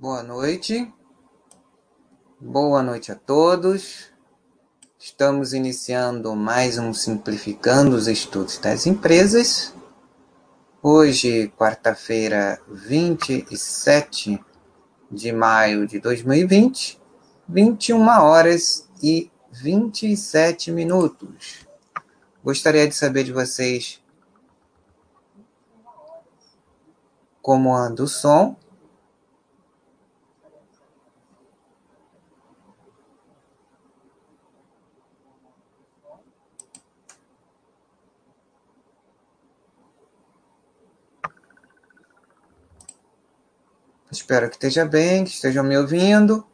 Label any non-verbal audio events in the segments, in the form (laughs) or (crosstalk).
Boa noite. Boa noite a todos. Estamos iniciando mais um Simplificando os Estudos das Empresas. Hoje, quarta-feira, 27 de maio de 2020, 21 horas e 27 minutos. Gostaria de saber de vocês como anda o som Espero que esteja bem, que estejam me ouvindo.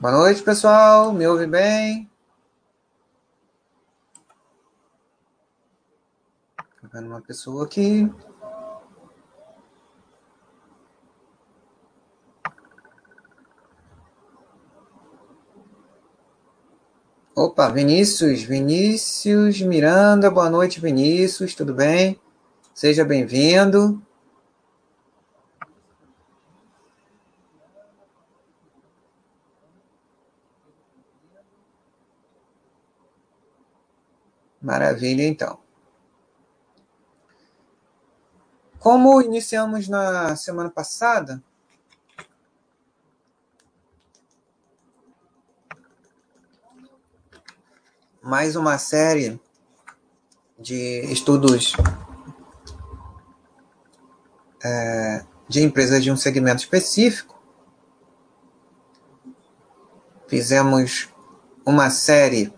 Boa noite, pessoal. Me ouve bem? Vendo uma pessoa aqui. Opa, Vinícius, Vinícius Miranda, boa noite, Vinícius, tudo bem? Seja bem-vindo. Maravilha, então. Como iniciamos na semana passada, mais uma série de estudos é, de empresas de um segmento específico. Fizemos uma série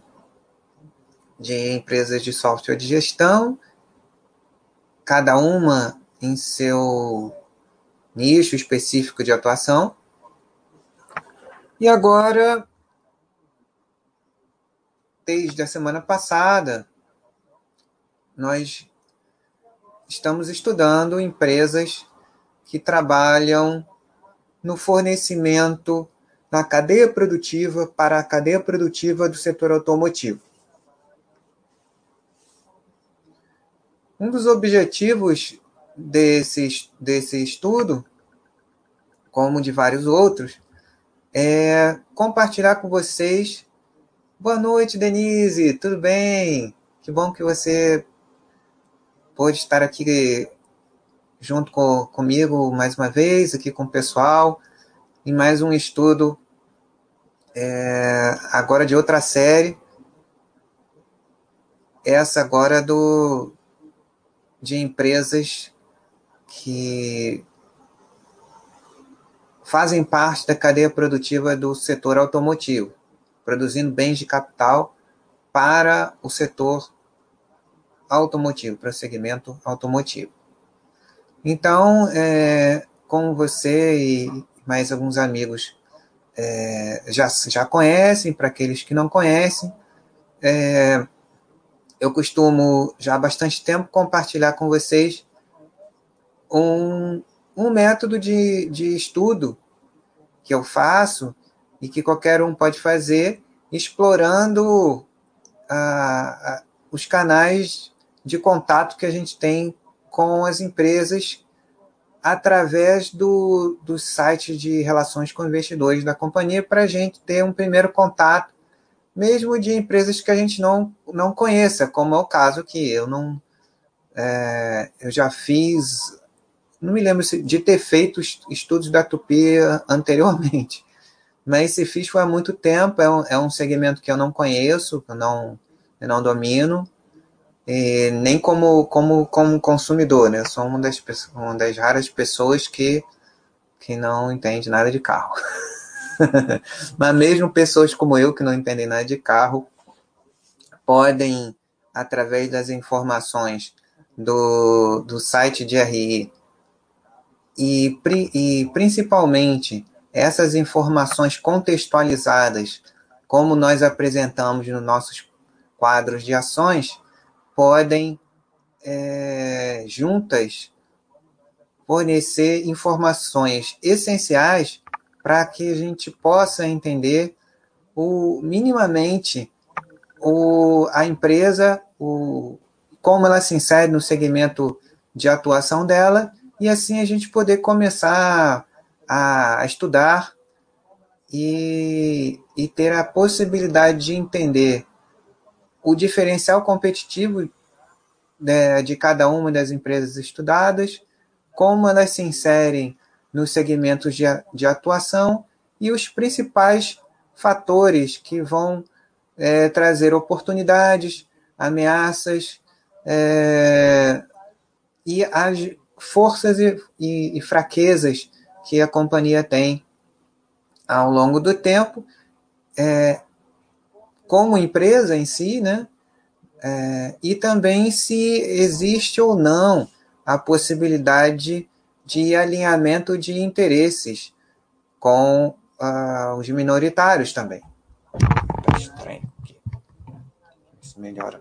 de empresas de software de gestão, cada uma em seu nicho específico de atuação. E agora, desde a semana passada, nós estamos estudando empresas que trabalham no fornecimento na cadeia produtiva para a cadeia produtiva do setor automotivo. Um dos objetivos desse, desse estudo, como de vários outros, é compartilhar com vocês. Boa noite, Denise, tudo bem? Que bom que você pôde estar aqui junto com, comigo mais uma vez, aqui com o pessoal, em mais um estudo, é, agora de outra série. Essa agora do, de empresas que fazem parte da cadeia produtiva do setor automotivo, produzindo bens de capital para o setor automotivo, para o segmento automotivo. Então, é, como você e mais alguns amigos é, já, já conhecem, para aqueles que não conhecem, é, eu costumo já há bastante tempo compartilhar com vocês um, um método de, de estudo que eu faço e que qualquer um pode fazer, explorando os canais de contato que a gente tem com as empresas através do, do site de relações com investidores da companhia para a gente ter um primeiro contato mesmo de empresas que a gente não, não conheça, como é o caso que eu não. É, eu já fiz, não me lembro de ter feito estudos da Tupi (laughs) anteriormente, mas se fiz foi há muito tempo, é um, é um segmento que eu não conheço, que eu não, eu não domino, e nem como, como, como consumidor, né? Eu sou uma das, uma das raras pessoas que, que não entende nada de carro. (laughs) (laughs) Mas mesmo pessoas como eu, que não entendem nada de carro, podem, através das informações do, do site de RI e, e principalmente essas informações contextualizadas, como nós apresentamos nos nossos quadros de ações, podem é, juntas fornecer informações essenciais para que a gente possa entender o, minimamente o, a empresa, o, como ela se insere no segmento de atuação dela, e assim a gente poder começar a, a estudar e, e ter a possibilidade de entender o diferencial competitivo de, de cada uma das empresas estudadas, como elas se inserem nos segmentos de, de atuação e os principais fatores que vão é, trazer oportunidades, ameaças é, e as forças e, e, e fraquezas que a companhia tem ao longo do tempo, é, como empresa em si, né? É, e também se existe ou não a possibilidade de alinhamento de interesses com uh, os minoritários também. Tá estranho aqui. Isso melhora.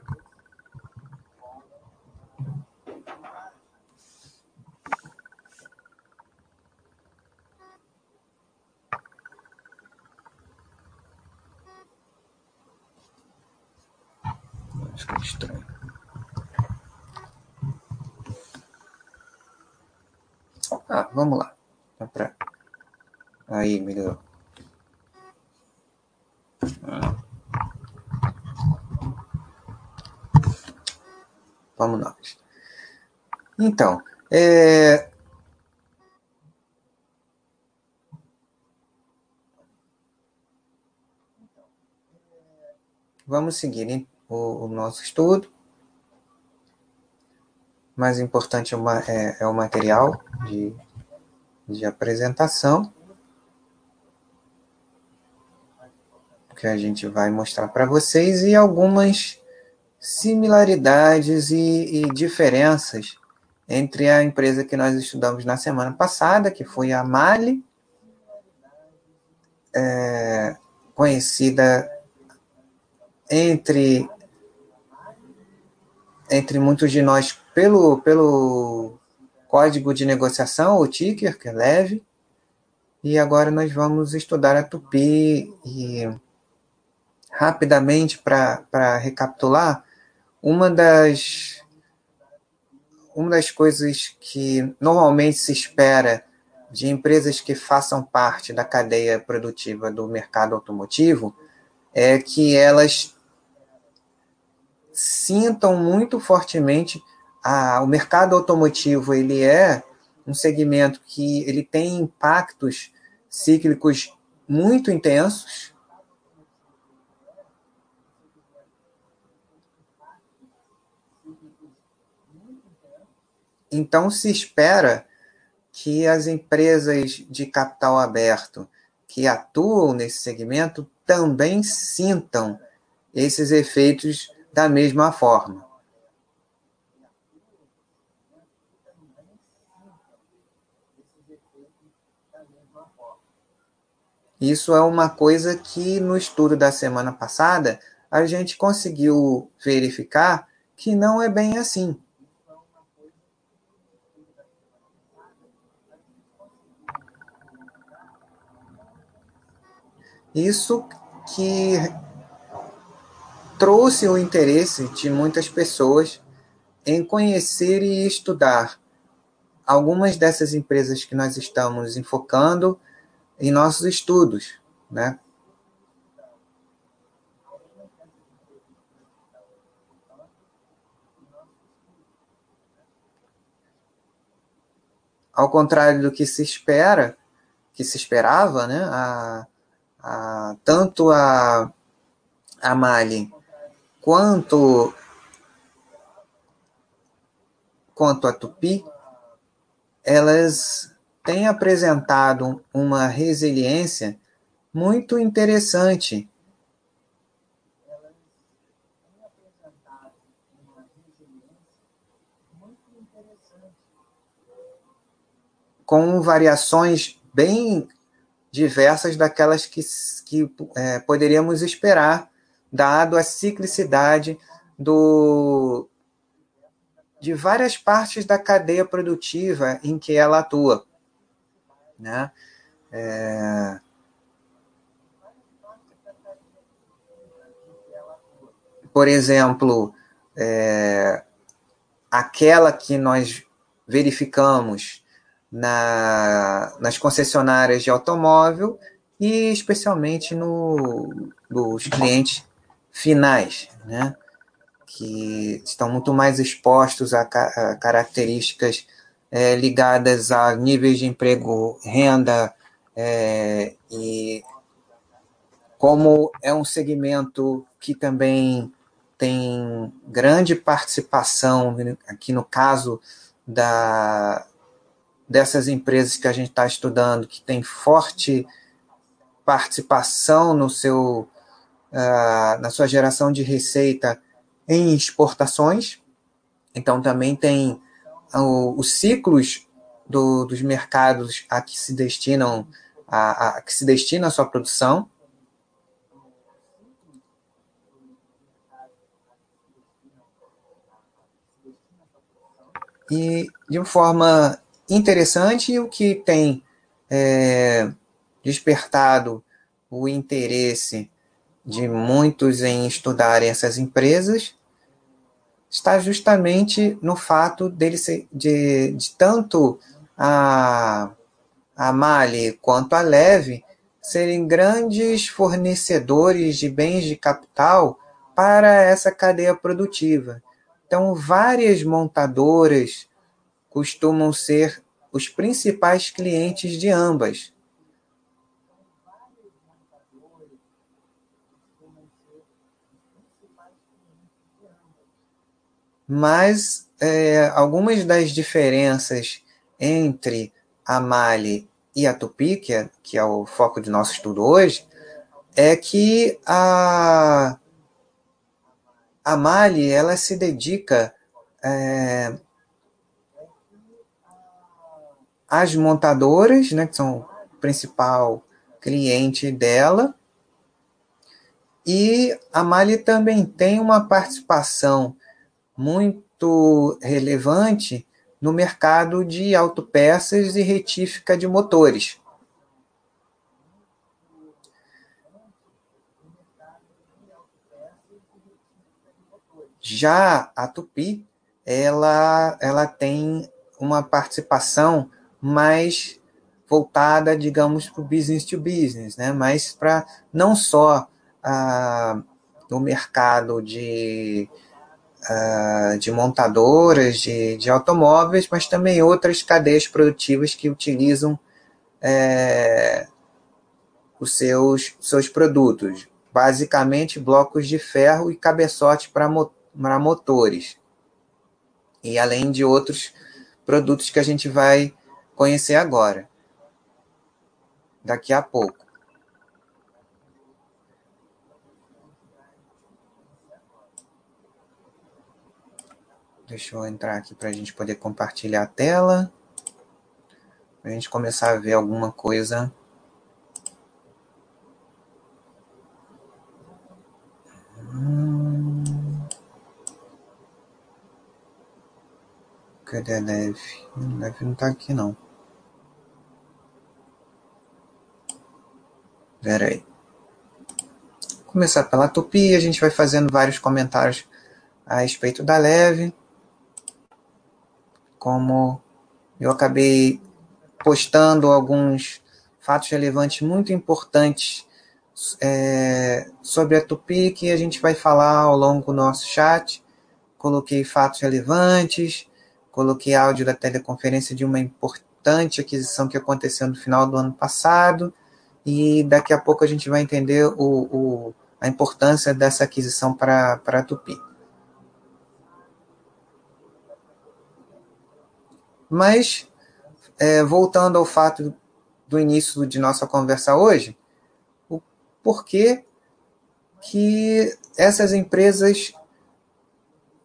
Acho que é estranho. Ah, vamos lá. Dá pra... Aí, melhorou. Ah. Vamos nós. Então, é... vamos seguir hein? o, o nosso estudo. Mais importante é, é, é o material de, de apresentação que a gente vai mostrar para vocês e algumas similaridades e, e, diferenças entre a empresa que nós estudamos na semana passada, que foi a Mali, é, conhecida entre entre muitos de nós pelo, pelo código de negociação, o ticker, que é leve. E agora nós vamos estudar a Tupi e rapidamente para recapitular, uma das uma das coisas que normalmente se espera de empresas que façam parte da cadeia produtiva do mercado automotivo é que elas sintam muito fortemente a, o mercado automotivo ele é um segmento que ele tem impactos cíclicos muito intensos. Então se espera que as empresas de capital aberto que atuam nesse segmento também sintam esses efeitos da mesma forma. Isso é uma coisa que no estudo da semana passada a gente conseguiu verificar que não é bem assim. Isso que trouxe o interesse de muitas pessoas em conhecer e estudar algumas dessas empresas que nós estamos enfocando em nossos estudos, né? Ao contrário do que se espera, que se esperava, né? A, a, tanto a, a Mali quanto quanto a Tupi, elas têm apresentado uma resiliência muito interessante. Com variações bem diversas daquelas que, que é, poderíamos esperar, dado a ciclicidade do, de várias partes da cadeia produtiva em que ela atua. Né? É... Por exemplo, é... aquela que nós verificamos na, nas concessionárias de automóvel e especialmente no, nos clientes finais, né? que estão muito mais expostos a, a características é, ligadas a níveis de emprego, renda, é, e como é um segmento que também tem grande participação, aqui no caso da, dessas empresas que a gente está estudando, que tem forte participação no seu, uh, na sua geração de receita em exportações. Então, também tem os ciclos do, dos mercados a que se destinam a, a que se destina a sua produção. E de uma forma interessante, o que tem é, despertado o interesse de muitos em estudarem essas empresas está justamente no fato dele ser, de, de tanto a, a Mali quanto a Leve serem grandes fornecedores de bens de capital para essa cadeia produtiva. Então, várias montadoras costumam ser os principais clientes de ambas. Mas é, algumas das diferenças entre a Mali e a Tupi, que é, que é o foco de nosso estudo hoje, é que a, a Mali ela se dedica é, às montadoras, né, que são o principal cliente dela, e a Mali também tem uma participação muito relevante no mercado de autopeças e retífica de motores. Já a Tupi, ela, ela tem uma participação mais voltada, digamos, para o business to business, né? mas para não só ah, no mercado de uh, de montadoras de, de automóveis, mas também outras cadeias produtivas que utilizam é, os seus, seus produtos, basicamente blocos de ferro e cabeçote para motores, e além de outros produtos que a gente vai conhecer agora, daqui a pouco. Deixa eu entrar aqui para a gente poder compartilhar a tela. Para a gente começar a ver alguma coisa. Hum... Cadê a Neve? A Neve não está aqui, não. Pera aí. Começar pela Tupi, a gente vai fazendo vários comentários a respeito da Leve como eu acabei postando alguns fatos relevantes muito importantes é, sobre a Tupi que a gente vai falar ao longo do nosso chat. Coloquei fatos relevantes, coloquei áudio da teleconferência de uma importante aquisição que aconteceu no final do ano passado e daqui a pouco a gente vai entender o, o a importância dessa aquisição para, a Tupi. Mas, é, voltando ao fato do início de nossa conversa hoje, o porquê que essas empresas,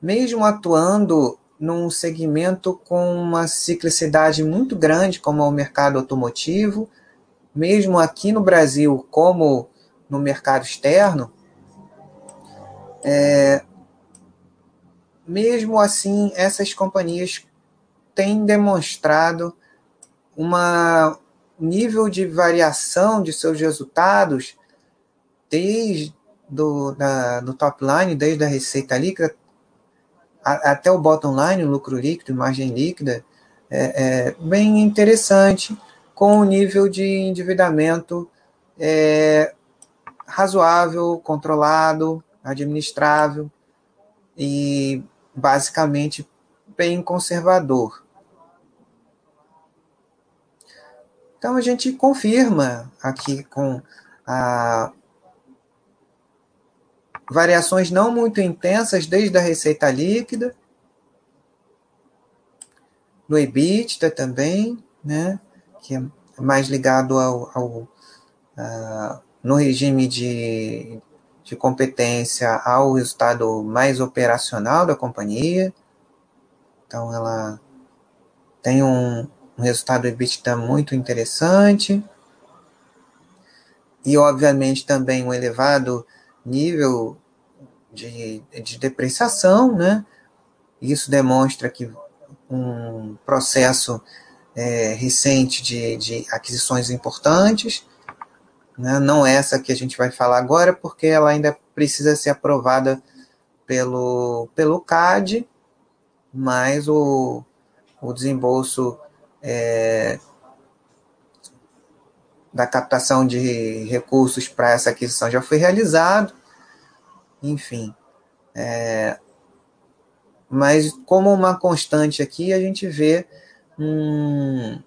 mesmo atuando num segmento com uma ciclicidade muito grande, como é o mercado automotivo, mesmo aqui no Brasil, como no mercado externo, é, mesmo assim, essas companhias têm demonstrado um nível de variação de seus resultados desde do, da, do top line, desde a receita líquida até o bottom line, o lucro líquido, margem líquida, é, é bem interessante, com um nível de endividamento é, razoável, controlado, administrável e basicamente bem conservador. Então a gente confirma aqui com a variações não muito intensas desde a receita líquida, no EBITDA também, né, que é mais ligado ao, ao no regime de, de competência ao resultado mais operacional da companhia. Então, ela tem um, um resultado EBITDA muito interessante. E, obviamente, também um elevado nível de, de depreciação, né? Isso demonstra que um processo é, recente de, de aquisições importantes, né? não essa que a gente vai falar agora, porque ela ainda precisa ser aprovada pelo, pelo CAD, mas o, o desembolso é, da captação de recursos para essa aquisição já foi realizado, enfim. É, mas como uma constante aqui, a gente vê um,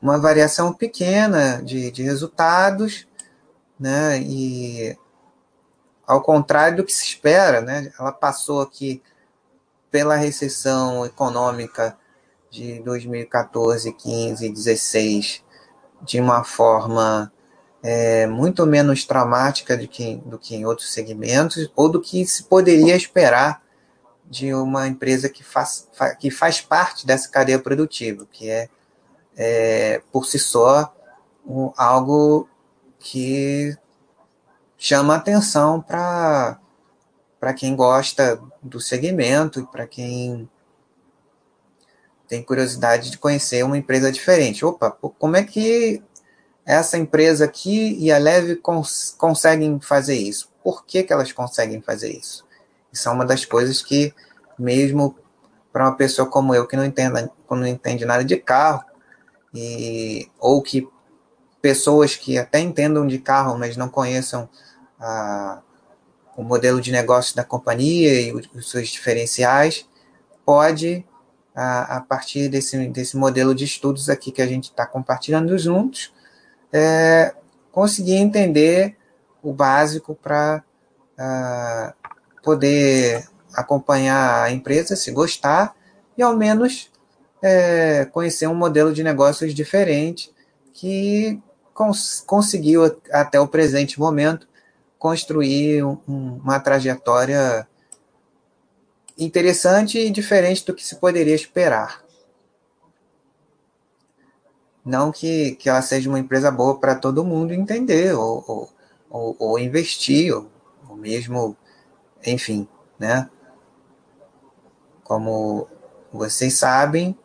uma variação pequena de, de resultados, né? E ao contrário do que se espera, né? Ela passou aqui pela recessão econômica de 2014, 15, 16 de uma forma é, muito menos traumática do que, do que em outros segmentos, ou do que se poderia esperar de uma empresa que faz, que faz parte dessa cadeia produtiva, que é, é por si só, um, algo que chama atenção para quem gosta do segmento e para quem tem curiosidade de conhecer uma empresa diferente. Opa, como é que essa empresa aqui e a Leve cons conseguem fazer isso. Por que, que elas conseguem fazer isso? Isso é uma das coisas que, mesmo para uma pessoa como eu, que não, entenda, não entende nada de carro, e, ou que pessoas que até entendam de carro, mas não conheçam a, o modelo de negócio da companhia e os seus diferenciais, pode, a, a partir desse, desse modelo de estudos aqui que a gente está compartilhando juntos, é, conseguir entender o básico para uh, poder acompanhar a empresa, se gostar, e ao menos é, conhecer um modelo de negócios diferente que cons conseguiu, até o presente momento, construir um, uma trajetória interessante e diferente do que se poderia esperar. Não que, que ela seja uma empresa boa para todo mundo entender, ou, ou, ou, investir, ou, ou mesmo, enfim, né? Como vocês sabem,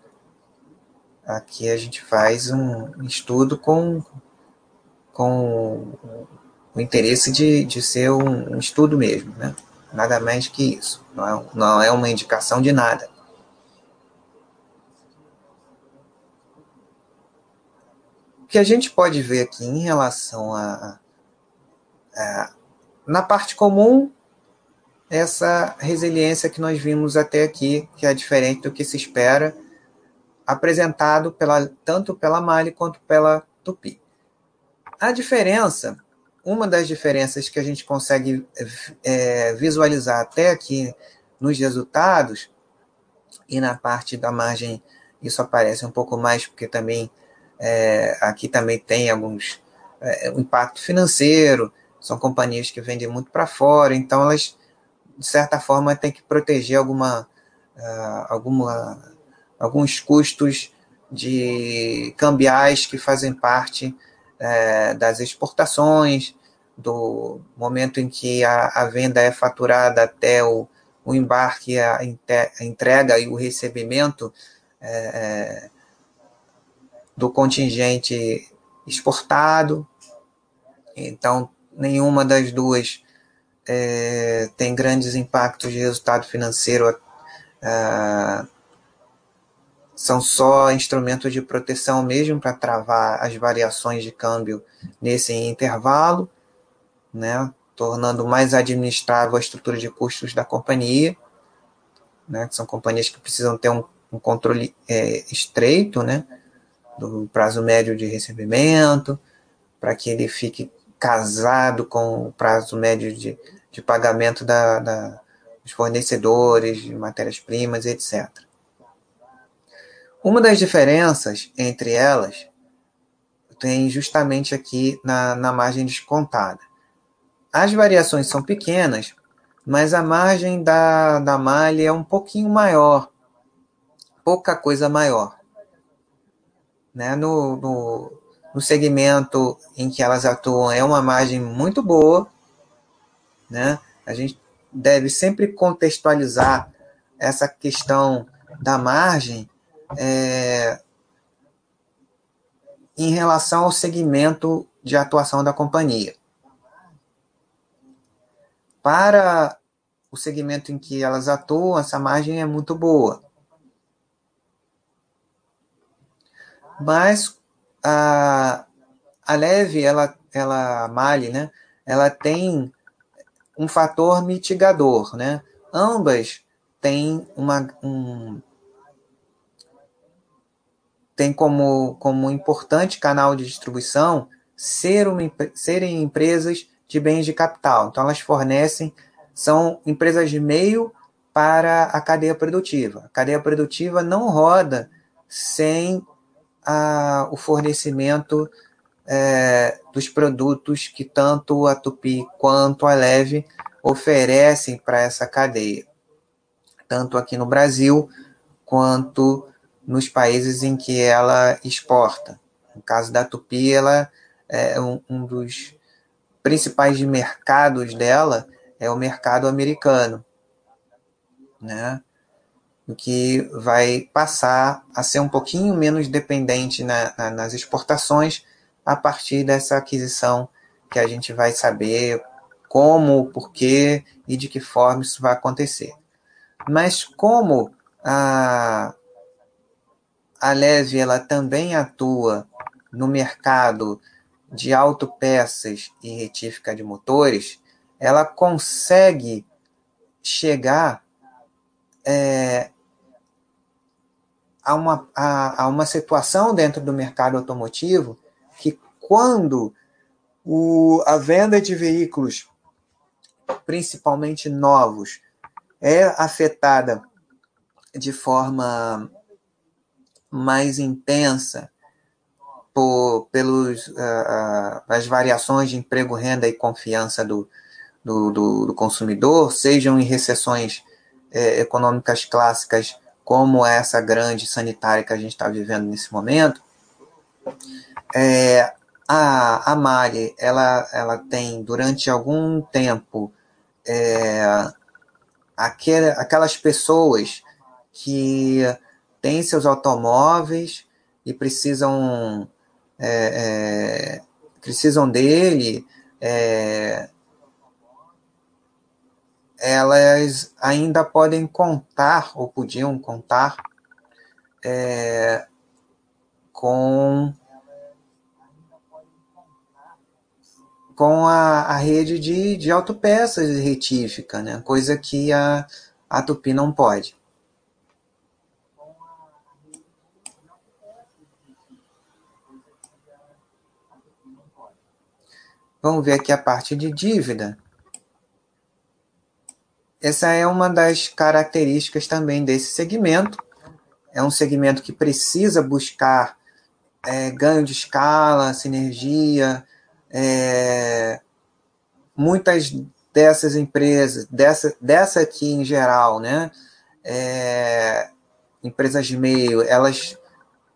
aqui a gente faz um estudo com, com o interesse de, de ser um, um estudo mesmo, né? Nada mais que isso. Não é, não é uma indicação de nada. que a gente pode ver aqui em relação a, a, na parte comum, essa resiliência que nós vimos até aqui, que é diferente do que se espera, apresentado pela, tanto pela Mali quanto pela Tupi. A diferença, uma das diferenças que a gente consegue é, visualizar até aqui nos resultados, e na parte da margem isso aparece um pouco mais, porque também é, aqui também tem alguns é, um impacto financeiro, são companhias que vendem muito para fora, então elas, de certa forma, têm que proteger alguma, uh, alguma, alguns custos de cambiais que fazem parte é, das exportações, do momento em que a, a venda é faturada até o, o embarque, a, a, entrega e o recebimento é, é, do contingente exportado. Então, nenhuma das duas é, tem grandes impactos de resultado financeiro. É, são só instrumentos de proteção mesmo para travar as variações de câmbio nesse intervalo, né, tornando mais administrável a estrutura de custos da companhia, né, que são companhias que precisam ter um, um controle é, estreito, né, do prazo médio de recebimento, para que ele fique casado com o prazo médio de, de pagamento da, da, dos fornecedores de matérias-primas, etc. Uma das diferenças entre elas tem justamente aqui na, na margem descontada. As variações são pequenas, mas a margem da, da malha é um pouquinho maior, pouca coisa maior. Né? No, no, no segmento em que elas atuam é uma margem muito boa, né? A gente deve sempre contextualizar essa questão da margem é, em relação ao segmento de atuação da companhia. Para o segmento em que elas atuam, essa margem é muito boa. Mas a, a leve, ela, ela, a Mali, né, ela tem um fator mitigador, né? Ambas têm uma, um, tem como, como importante canal de distribuição ser uma, serem empresas de bens de capital. Então, elas fornecem, são empresas de meio para a cadeia produtiva. A cadeia produtiva não roda sem a, o fornecimento é, dos produtos que tanto a Tupi quanto a Leve oferecem para essa cadeia, tanto aqui no Brasil quanto nos países em que ela exporta. No caso da Tupi, ela é um, um dos principais mercados dela é o mercado americano, né? O que vai passar a ser um pouquinho menos dependente na, na, nas exportações a partir dessa aquisição que a gente vai saber como, porquê e de que forma isso vai acontecer. Mas como a, a Leve ela também atua no mercado de autopeças e retífica de motores, ela consegue chegar é, a, uma, a, a uma situação dentro do mercado automotivo que quando o, a venda de veículos, principalmente novos, é afetada de forma mais intensa por, pelos, uh, as variações de emprego, renda e confiança do, do, do, do consumidor, sejam em recessões eh, econômicas clássicas, como essa grande sanitária que a gente está vivendo nesse momento, é, a, a Mari, ela, ela tem, durante algum tempo, é, aquele, aquelas pessoas que têm seus automóveis e precisam, é, é, precisam dele, é, elas ainda podem contar, ou podiam contar, é, com com a, a rede de, de autopeças retífica, né? coisa que a, a Tupi não pode. Vamos ver aqui a parte de dívida. Essa é uma das características também desse segmento. É um segmento que precisa buscar é, ganho de escala, sinergia. É, muitas dessas empresas, dessa, dessa aqui em geral, né? É, empresas de meio, elas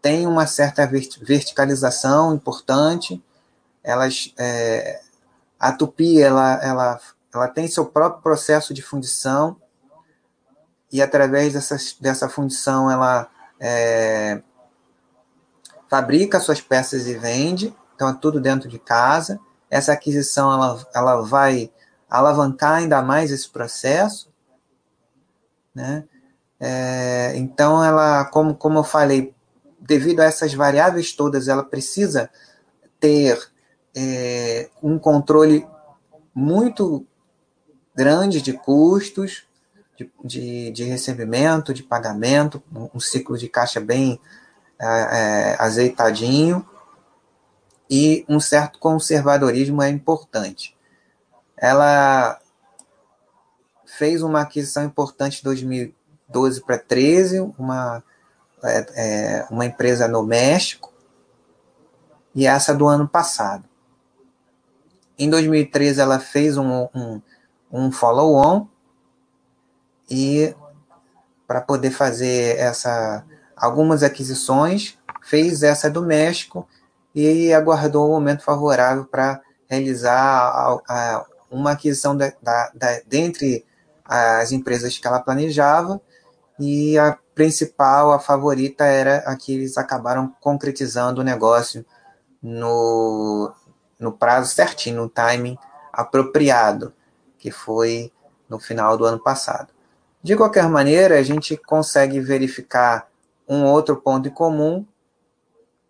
têm uma certa verticalização importante, elas, é, a Tupi ela, ela, ela tem seu próprio processo de fundição, e através dessa, dessa fundição ela é, fabrica suas peças e vende, então é tudo dentro de casa. Essa aquisição ela, ela vai alavancar ainda mais esse processo, né? É, então ela, como, como eu falei, devido a essas variáveis todas, ela precisa ter é, um controle muito grande de custos, de, de, de recebimento, de pagamento, um ciclo de caixa bem é, é, azeitadinho e um certo conservadorismo é importante. Ela fez uma aquisição importante em 2012 para 13, uma, é, é, uma empresa no México, e essa do ano passado. Em 2013, ela fez um, um, um follow-on, e para poder fazer essa algumas aquisições, fez essa do México e aguardou o um momento favorável para realizar a, a, uma aquisição da, da, da, dentre as empresas que ela planejava e a principal, a favorita, era a que eles acabaram concretizando o negócio no, no prazo certinho, no timing apropriado, que foi no final do ano passado. De qualquer maneira, a gente consegue verificar um outro ponto em comum,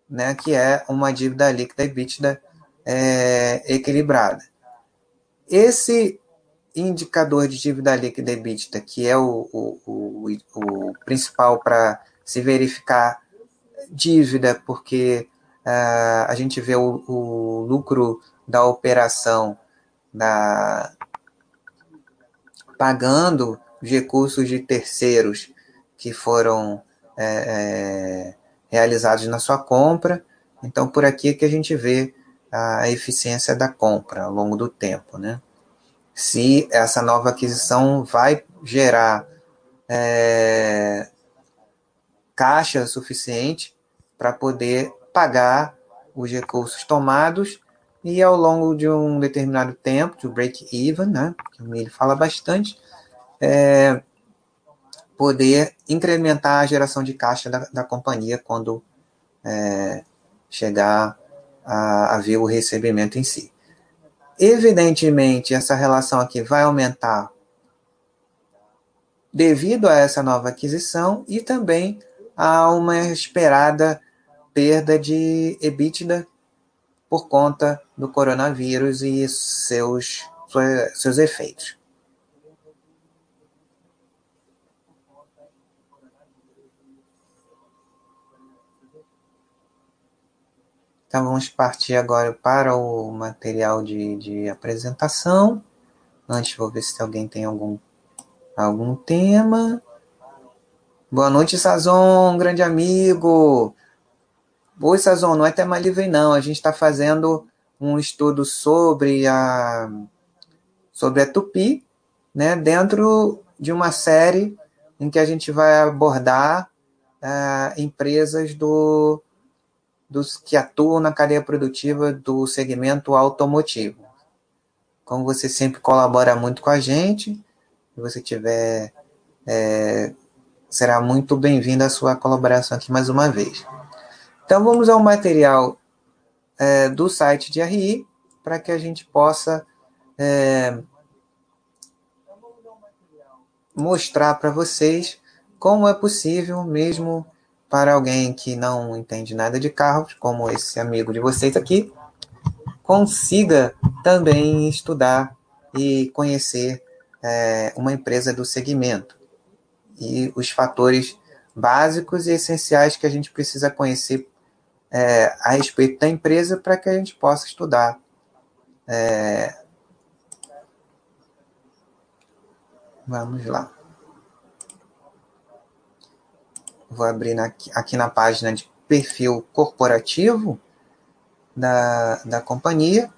né, que é uma dívida líquida EBITDA é, equilibrada. Esse indicador de dívida líquida EBITDA, que é o, o, o, o principal para se verificar dívida, porque uh, a gente vê o, o, lucro da operação da, pagando os recursos de terceiros que foram é, é, realizados na sua compra. Então, por aqui é que a gente vê a eficiência da compra ao longo do tempo, né? Se essa nova aquisição vai gerar é, caixa suficiente para poder pagar os recursos tomados e ao longo de um determinado tempo, de break-even, né, que o fala bastante, é, poder incrementar a geração de caixa da, da companhia quando é, chegar a, a ver o recebimento em si. Evidentemente, essa relação aqui vai aumentar devido a essa nova aquisição e também a uma esperada perda de EBITDA por conta do coronavírus e seus, seus efeitos. Então vamos partir agora para o material de, de apresentação. Antes vou ver se alguém tem algum, algum tema. Boa noite, Sazon, grande amigo. Oi, Sazon, não é tema livre não. A gente está fazendo um estudo sobre a sobre a Tupi, né, dentro de uma série em que a gente vai abordar uh, empresas do dos que atuam na cadeia produtiva do segmento automotivo. Como você sempre colabora muito com a gente, se você tiver, é, será muito bem-vinda a sua colaboração aqui mais uma vez. Então vamos ao material é, do site de RI para que a gente possa é, mostrar para vocês como é possível mesmo para alguém que não entende nada de carros, como esse amigo de vocês aqui, consiga também estudar e conhecer é, uma empresa do segmento. E os fatores básicos e essenciais que a gente precisa conhecer é, a respeito da empresa para que a gente possa estudar. É... Vamos lá. Vou abrir aqui, aqui na página de perfil corporativo da, da companhia,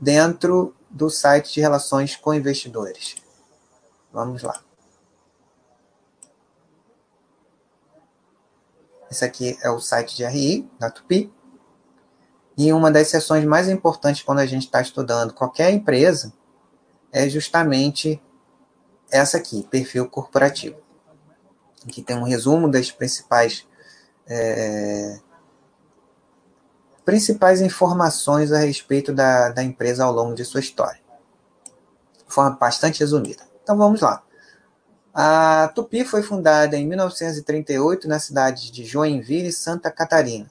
dentro do site de relações com investidores. Vamos lá. Esse aqui é o site de RI, da Tupi. E uma das sessões mais importantes quando a gente está estudando qualquer empresa é justamente essa aqui, perfil corporativo. Aqui tem um resumo das principais é, principais informações a respeito da, da empresa ao longo de sua história. De forma bastante resumida. Então vamos lá. A Tupi foi fundada em 1938 na cidade de Joinville, Santa Catarina.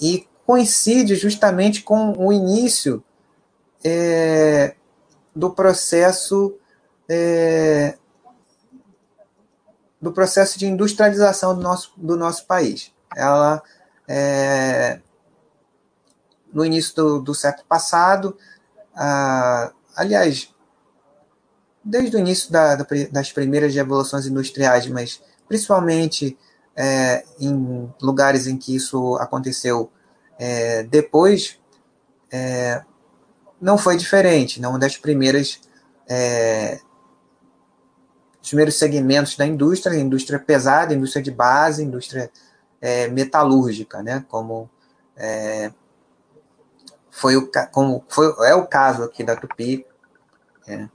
E coincide justamente com o início é, do processo é, do processo de industrialização do nosso, do nosso país. Ela, é, no início do, do século passado, ah, aliás, desde o início da, da, das primeiras revoluções industriais, mas principalmente é, em lugares em que isso aconteceu é, depois, é, não foi diferente. Não das primeiras é, os primeiros segmentos da indústria, indústria pesada, indústria de base, indústria é, metalúrgica, né? Como é, foi o como foi é o caso aqui da Tupi, é,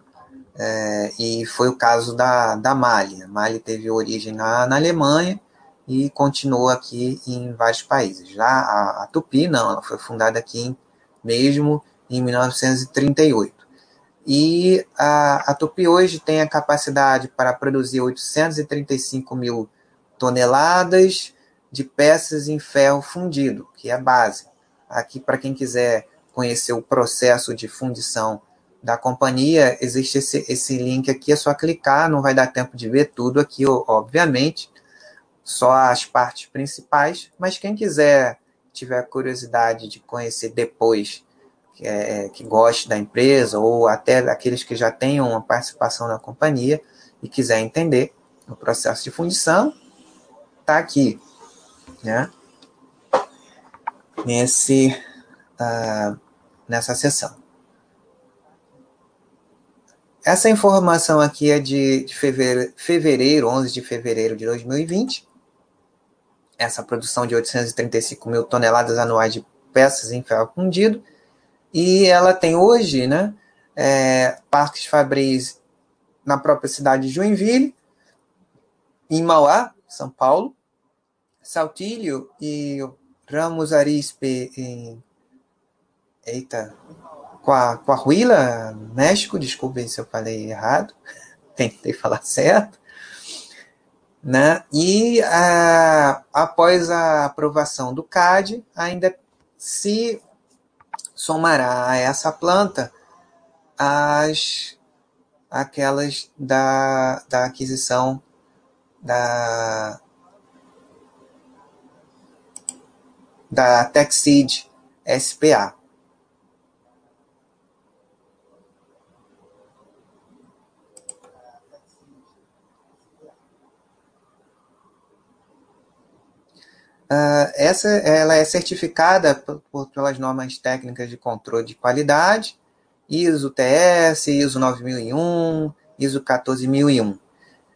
é, e foi o caso da, da Mali. A Mali teve origem na, na Alemanha e continuou aqui em vários países. Já a, a Tupi não, ela foi fundada aqui mesmo em 1938. E a, a Tupi hoje tem a capacidade para produzir 835 mil toneladas de peças em ferro fundido, que é a base. Aqui, para quem quiser conhecer o processo de fundição da companhia, existe esse, esse link aqui, é só clicar, não vai dar tempo de ver tudo aqui, obviamente, só as partes principais, mas quem quiser, tiver curiosidade de conhecer depois que, é, que goste da empresa, ou até aqueles que já tenham uma participação na companhia e quiser entender o processo de fundição, está aqui, né? Nesse, uh, nessa sessão. Essa informação aqui é de, de fevereiro, fevereiro, 11 de fevereiro de 2020. Essa produção de 835 mil toneladas anuais de peças em ferro fundido e ela tem hoje né, é, parques fabris na própria cidade de Joinville, em Mauá, São Paulo, Saltilho e Ramos Arispe em. Eita. Coahuila, México, desculpem se eu falei errado, (laughs) tentei falar certo. Né? E a, após a aprovação do CAD, ainda se somará a essa planta as aquelas da, da aquisição da da Texid SPA. Uh, essa ela é certificada por, por, pelas normas técnicas de controle de qualidade, ISO TS, ISO 9001, ISO 14001.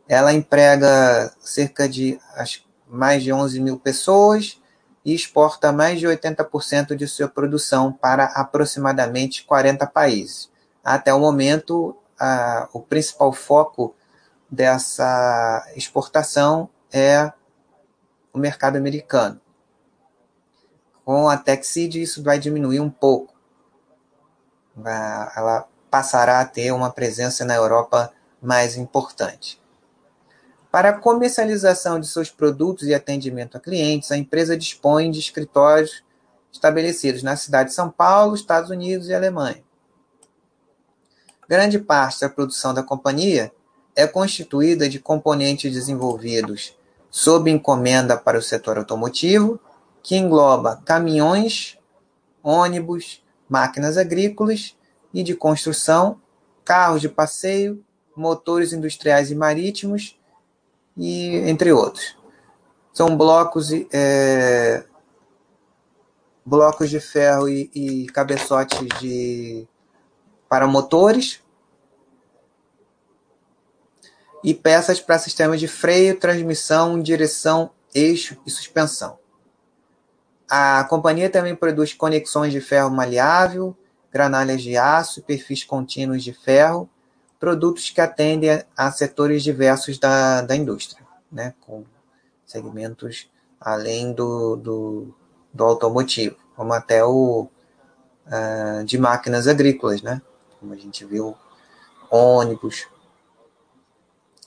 Ela emprega cerca de acho, mais de 11 mil pessoas e exporta mais de 80% de sua produção para aproximadamente 40 países. Até o momento, uh, o principal foco dessa exportação é o mercado americano. Com a Texid, isso vai diminuir um pouco. Ela passará a ter uma presença na Europa mais importante. Para a comercialização de seus produtos e atendimento a clientes, a empresa dispõe de escritórios estabelecidos na cidade de São Paulo, Estados Unidos e Alemanha. Grande parte da produção da companhia é constituída de componentes desenvolvidos sob encomenda para o setor automotivo, que engloba caminhões, ônibus, máquinas agrícolas e de construção, carros de passeio, motores industriais e marítimos, e entre outros. São blocos, é, blocos de ferro e, e cabeçotes de, para motores, e peças para sistemas de freio, transmissão, direção eixo e suspensão. A companhia também produz conexões de ferro maleável, granalhas de aço e perfis contínuos de ferro, produtos que atendem a setores diversos da, da indústria, né, com segmentos além do, do, do automotivo, como até o uh, de máquinas agrícolas, né, como a gente viu, ônibus,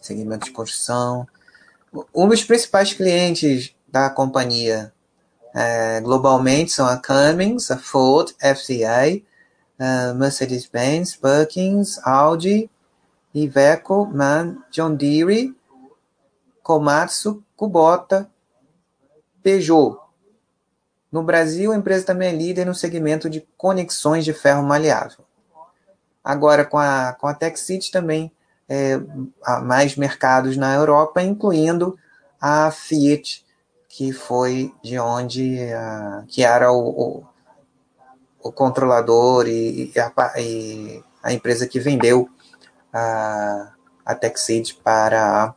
segmento de construção. Um dos principais clientes da companhia é, globalmente são a Cummins, a Ford, FCA, Mercedes-Benz, Perkins, Audi, Iveco, MAN, John Deere, Komatsu, Kubota, Peugeot. No Brasil, a empresa também é líder no segmento de conexões de ferro maleável. Agora, com a, com a TechCity também é, há mais mercados na Europa, incluindo a Fiat, que foi de onde a, que era o, o, o controlador e, e, a, e, a, empresa que vendeu a, a TechSeed para a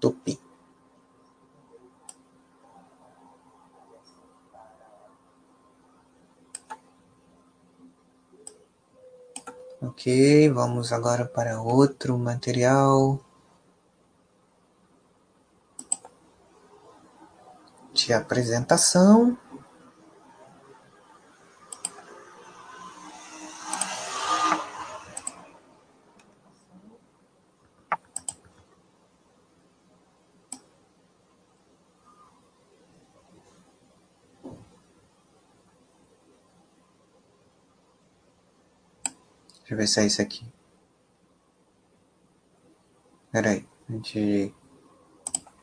Tupi. Ok, vamos agora para outro material. de apresentação. Ver se é isso aqui. Pera aí, antes de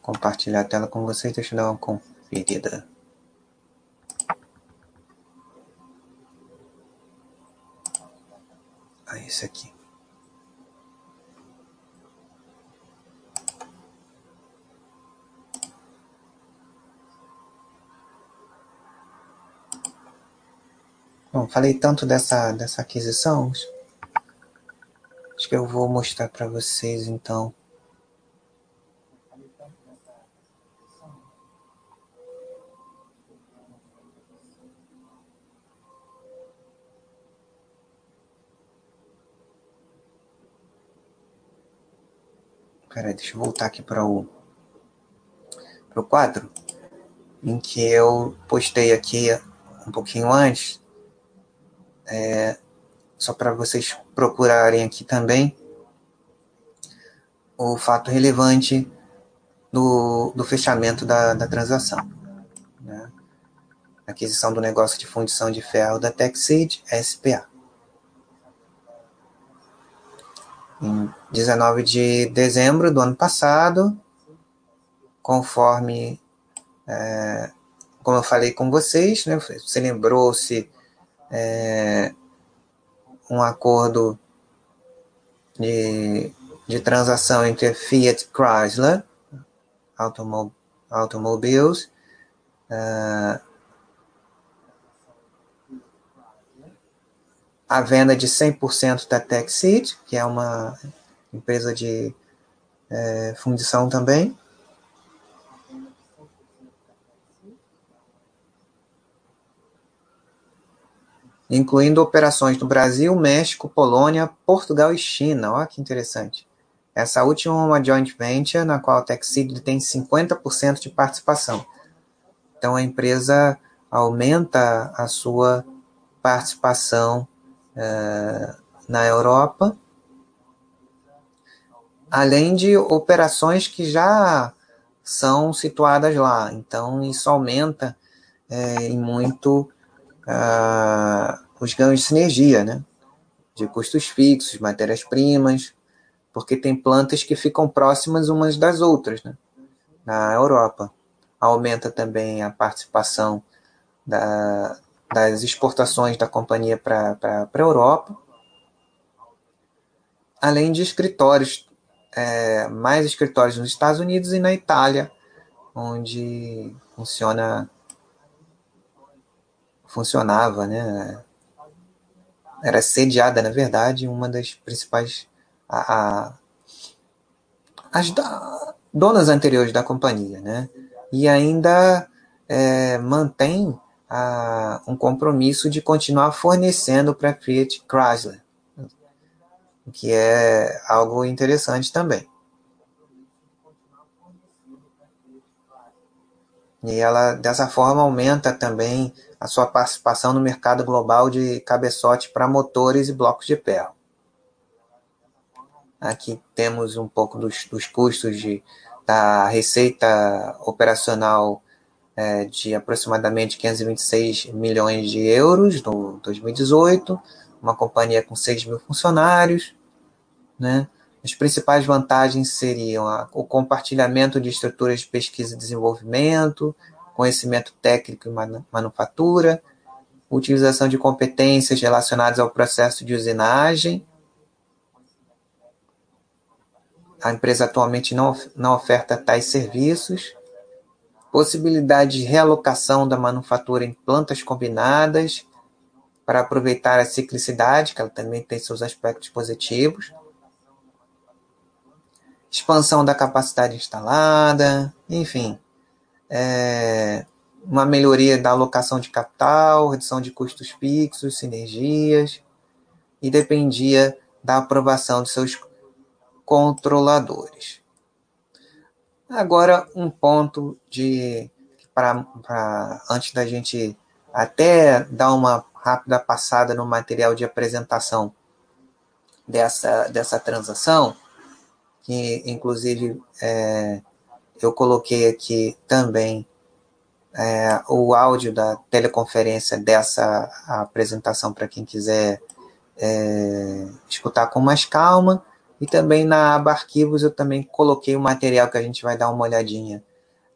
compartilhar a tela com vocês, deixa eu dar uma conferida. Ah, esse aqui. Bom, falei tanto dessa, dessa aquisição, Acho que eu vou mostrar para vocês então. Peraí, deixa eu voltar aqui para o para o quadro em que eu postei aqui um pouquinho antes, é, só para vocês procurarem aqui também o fato relevante do, do fechamento da, da transação. Né? Aquisição do negócio de fundição de ferro da TechSeed SPA. Em 19 de dezembro do ano passado, conforme, é, como eu falei com vocês, né, você lembrou-se é, um acordo de, de transação entre Fiat Chrysler Automo Automobiles uh, a venda de 100% da TechSeed, que é uma empresa de é, fundição também, incluindo operações no Brasil, México, Polônia, Portugal e China. Olha que interessante. Essa última é uma joint venture na qual a Texid tem 50% de participação. Então a empresa aumenta a sua participação uh, na Europa, além de operações que já são situadas lá. Então isso aumenta é, em muito uh, os ganhos de sinergia, né? De custos fixos, matérias-primas, porque tem plantas que ficam próximas umas das outras, né? Na Europa. Aumenta também a participação da, das exportações da companhia para a Europa, além de escritórios, é, mais escritórios nos Estados Unidos e na Itália, onde funciona funcionava, né? Era sediada, na verdade, uma das principais a, a, as da, donos anteriores da companhia, né? E ainda é, mantém a, um compromisso de continuar fornecendo para a Fiat Chrysler, que é algo interessante também. E ela, dessa forma, aumenta também a sua participação no mercado global de cabeçote para motores e blocos de ferro. Aqui temos um pouco dos, dos custos de, da receita operacional é, de aproximadamente 526 milhões de euros no 2018, uma companhia com 6 mil funcionários. Né? As principais vantagens seriam a, o compartilhamento de estruturas de pesquisa e desenvolvimento, conhecimento técnico e manufatura, utilização de competências relacionadas ao processo de usinagem. A empresa atualmente não, não oferta tais serviços. Possibilidade de realocação da manufatura em plantas combinadas para aproveitar a ciclicidade, que ela também tem seus aspectos positivos expansão da capacidade instalada, enfim, é, uma melhoria da alocação de capital, redução de custos fixos, sinergias, e dependia da aprovação de seus controladores. Agora, um ponto de para antes da gente até dar uma rápida passada no material de apresentação dessa, dessa transação, que inclusive é, eu coloquei aqui também é, o áudio da teleconferência dessa apresentação para quem quiser é, escutar com mais calma. E também na aba arquivos eu também coloquei o material que a gente vai dar uma olhadinha,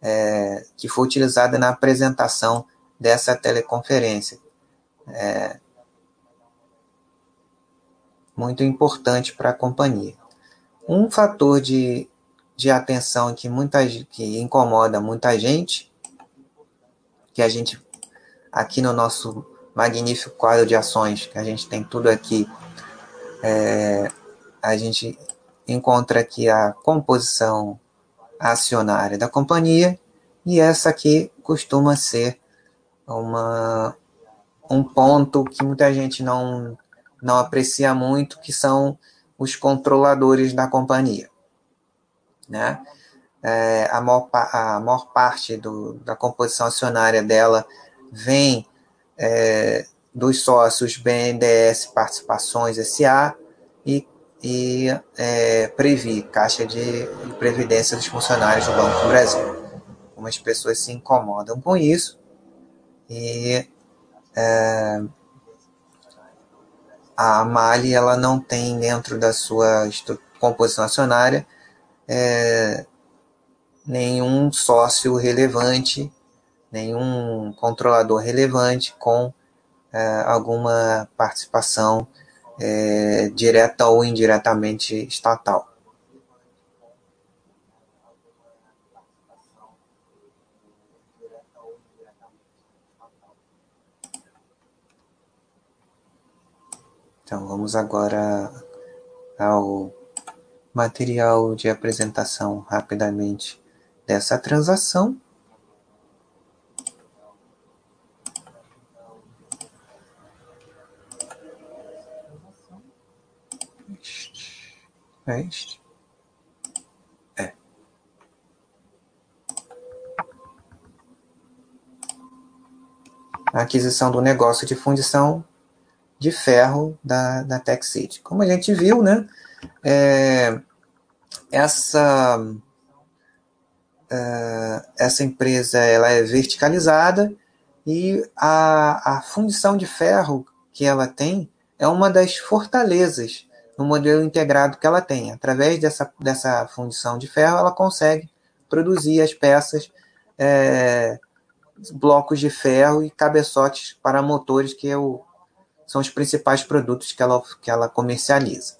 é, que foi utilizado na apresentação dessa teleconferência. É, muito importante para a companhia. Um fator de, de atenção que, muita, que incomoda muita gente, que a gente, aqui no nosso magnífico quadro de ações, que a gente tem tudo aqui, é, a gente encontra aqui a composição acionária da companhia, e essa aqui costuma ser uma, um ponto que muita gente não, não aprecia muito, que são os controladores da companhia. Né? É, a, maior, a maior parte do, da composição acionária dela vem é, dos sócios BNDES Participações SA e, e é, Previ, Caixa de Previdência dos Funcionários do Banco do Brasil. Algumas pessoas se incomodam com isso e é, a Mali ela não tem dentro da sua composição acionária é, nenhum sócio relevante, nenhum controlador relevante com é, alguma participação é, direta ou indiretamente estatal. Então, vamos agora ao material de apresentação rapidamente dessa transação. É este? É. A aquisição do negócio de fundição de ferro da, da Tech City. Como a gente viu, né, é, essa, é, essa empresa ela é verticalizada e a, a fundição de ferro que ela tem é uma das fortalezas no modelo integrado que ela tem. Através dessa, dessa fundição de ferro, ela consegue produzir as peças, é, blocos de ferro e cabeçotes para motores, que é o, são os principais produtos que ela, que ela comercializa.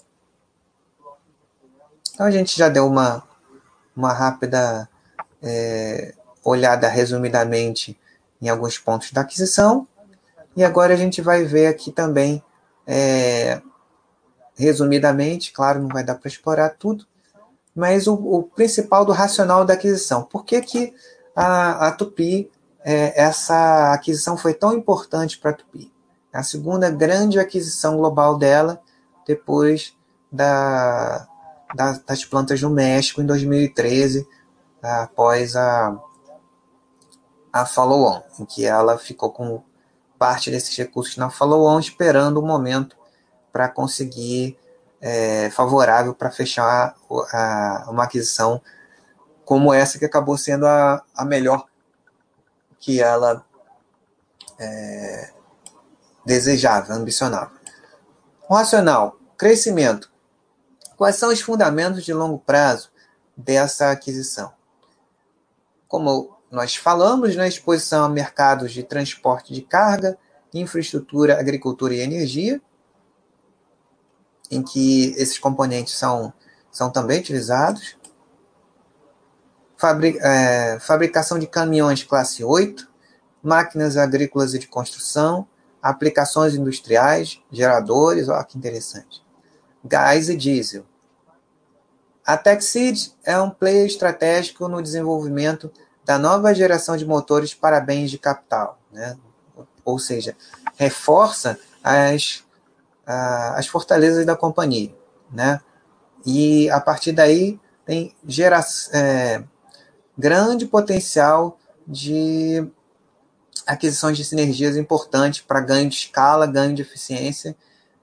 Então a gente já deu uma, uma rápida é, olhada resumidamente em alguns pontos da aquisição. E agora a gente vai ver aqui também, é, resumidamente, claro, não vai dar para explorar tudo, mas o, o principal do racional da aquisição. Por que, que a, a Tupi, é, essa aquisição foi tão importante para a Tupi? É a segunda grande aquisição global dela, depois da, da, das plantas no México, em 2013, após a, a follow-on, em que ela ficou com parte desses recursos na follow-on, esperando o momento para conseguir é, favorável para fechar a, uma aquisição como essa que acabou sendo a, a melhor que ela é, desejava, ambicionava. Racional, crescimento. Quais são os fundamentos de longo prazo dessa aquisição? Como nós falamos na exposição a mercados de transporte de carga, infraestrutura, agricultura e energia, em que esses componentes são, são também utilizados. Fabri é, fabricação de caminhões classe 8, máquinas agrícolas e de construção, aplicações industriais, geradores, olha que interessante. Gás e diesel. A TechSeed é um player estratégico no desenvolvimento da nova geração de motores para bens de capital, né? ou seja, reforça as as fortalezas da companhia, né? E a partir daí tem gera, é, grande potencial de aquisições de sinergias importantes para ganho de escala, ganho de eficiência,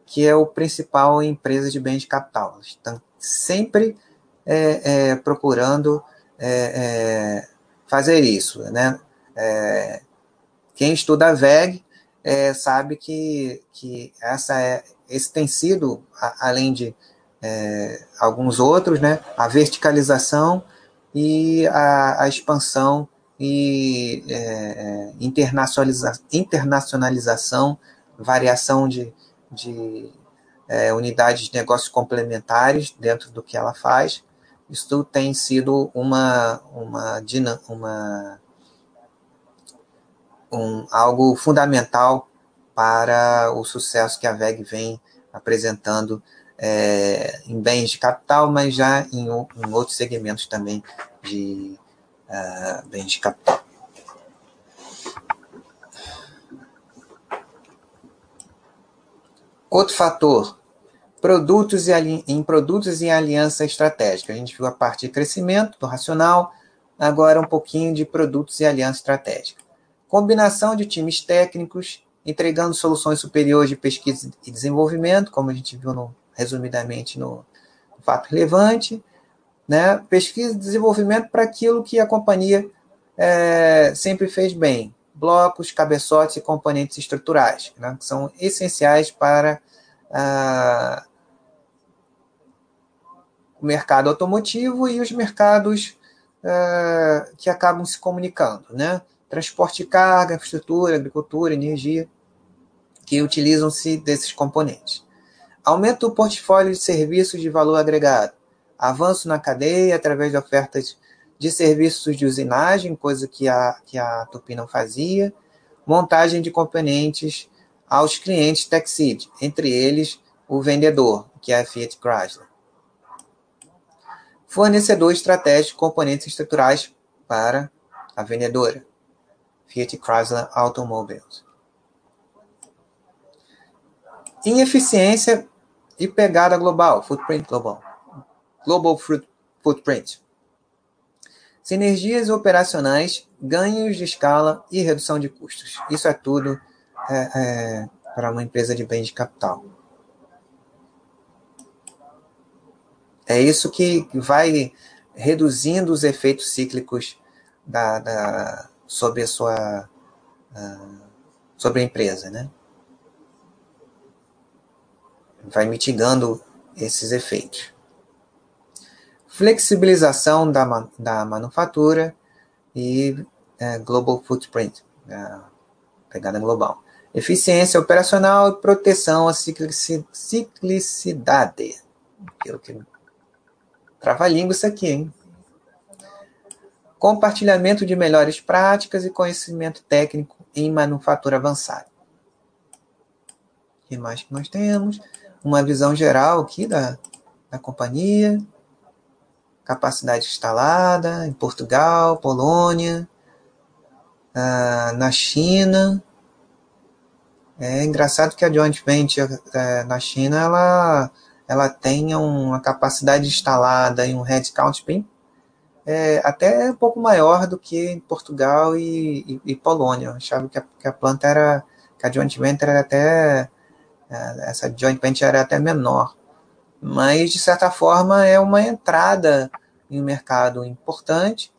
que é o principal em empresas de bens de capital. estão sempre é, é, procurando é, é, fazer isso, né? É, quem estuda a VEG sabe que, que essa é, esse tem sido, além de é, alguns outros, né, a verticalização e a, a expansão e é, é internacionaliza, internacionalização, variação de, de é, unidades de negócios complementares dentro do que ela faz. Isso tem sido uma, uma, uma um, algo fundamental para o sucesso que a VEG vem apresentando é, em bens de capital, mas já em, em outros segmentos também de uh, de capital. Outro fator, produtos e em produtos e aliança estratégica. A gente viu a parte de crescimento do racional, agora um pouquinho de produtos e aliança estratégica. Combinação de times técnicos entregando soluções superiores de pesquisa e desenvolvimento, como a gente viu no, resumidamente no fato relevante, né? pesquisa e desenvolvimento para aquilo que a companhia é, sempre fez bem, blocos, cabeçotes e componentes estruturais, né? que são essenciais para ah, o mercado automotivo e os mercados ah, que acabam se comunicando, né? Transporte de carga, infraestrutura, agricultura, energia que utilizam-se desses componentes. Aumento do portfólio de serviços de valor agregado. Avanço na cadeia através de ofertas de serviços de usinagem, coisa que a, que a Tupi não fazia. Montagem de componentes aos clientes TechSeed, entre eles o vendedor, que é a Fiat Chrysler. Fornecedor estratégico de componentes estruturais para a vendedora, Fiat Chrysler Automobiles em eficiência e pegada global, footprint global, global footprint. Sinergias operacionais, ganhos de escala e redução de custos. Isso é tudo é, é, para uma empresa de bens de capital. É isso que vai reduzindo os efeitos cíclicos da, da sobre a sua uh, sobre a empresa, né? vai mitigando esses efeitos. Flexibilização da, da manufatura e é, global footprint, é, pegada global. Eficiência operacional e proteção à ciclicidade. Aquilo que... Trava-língua isso aqui, hein? Compartilhamento de melhores práticas e conhecimento técnico em manufatura avançada. O que mais que nós temos? uma visão geral aqui da, da companhia. Capacidade instalada em Portugal, Polônia, ah, na China. É engraçado que a joint venture é, na China ela, ela tenha uma capacidade instalada e um headcount bem é, até um pouco maior do que em Portugal e, e, e Polônia. Eu achava que a, que a, planta era, que a joint venture era até, é, essa joint venture era até menor. Mas, de certa forma, é uma entrada em um mercado importante.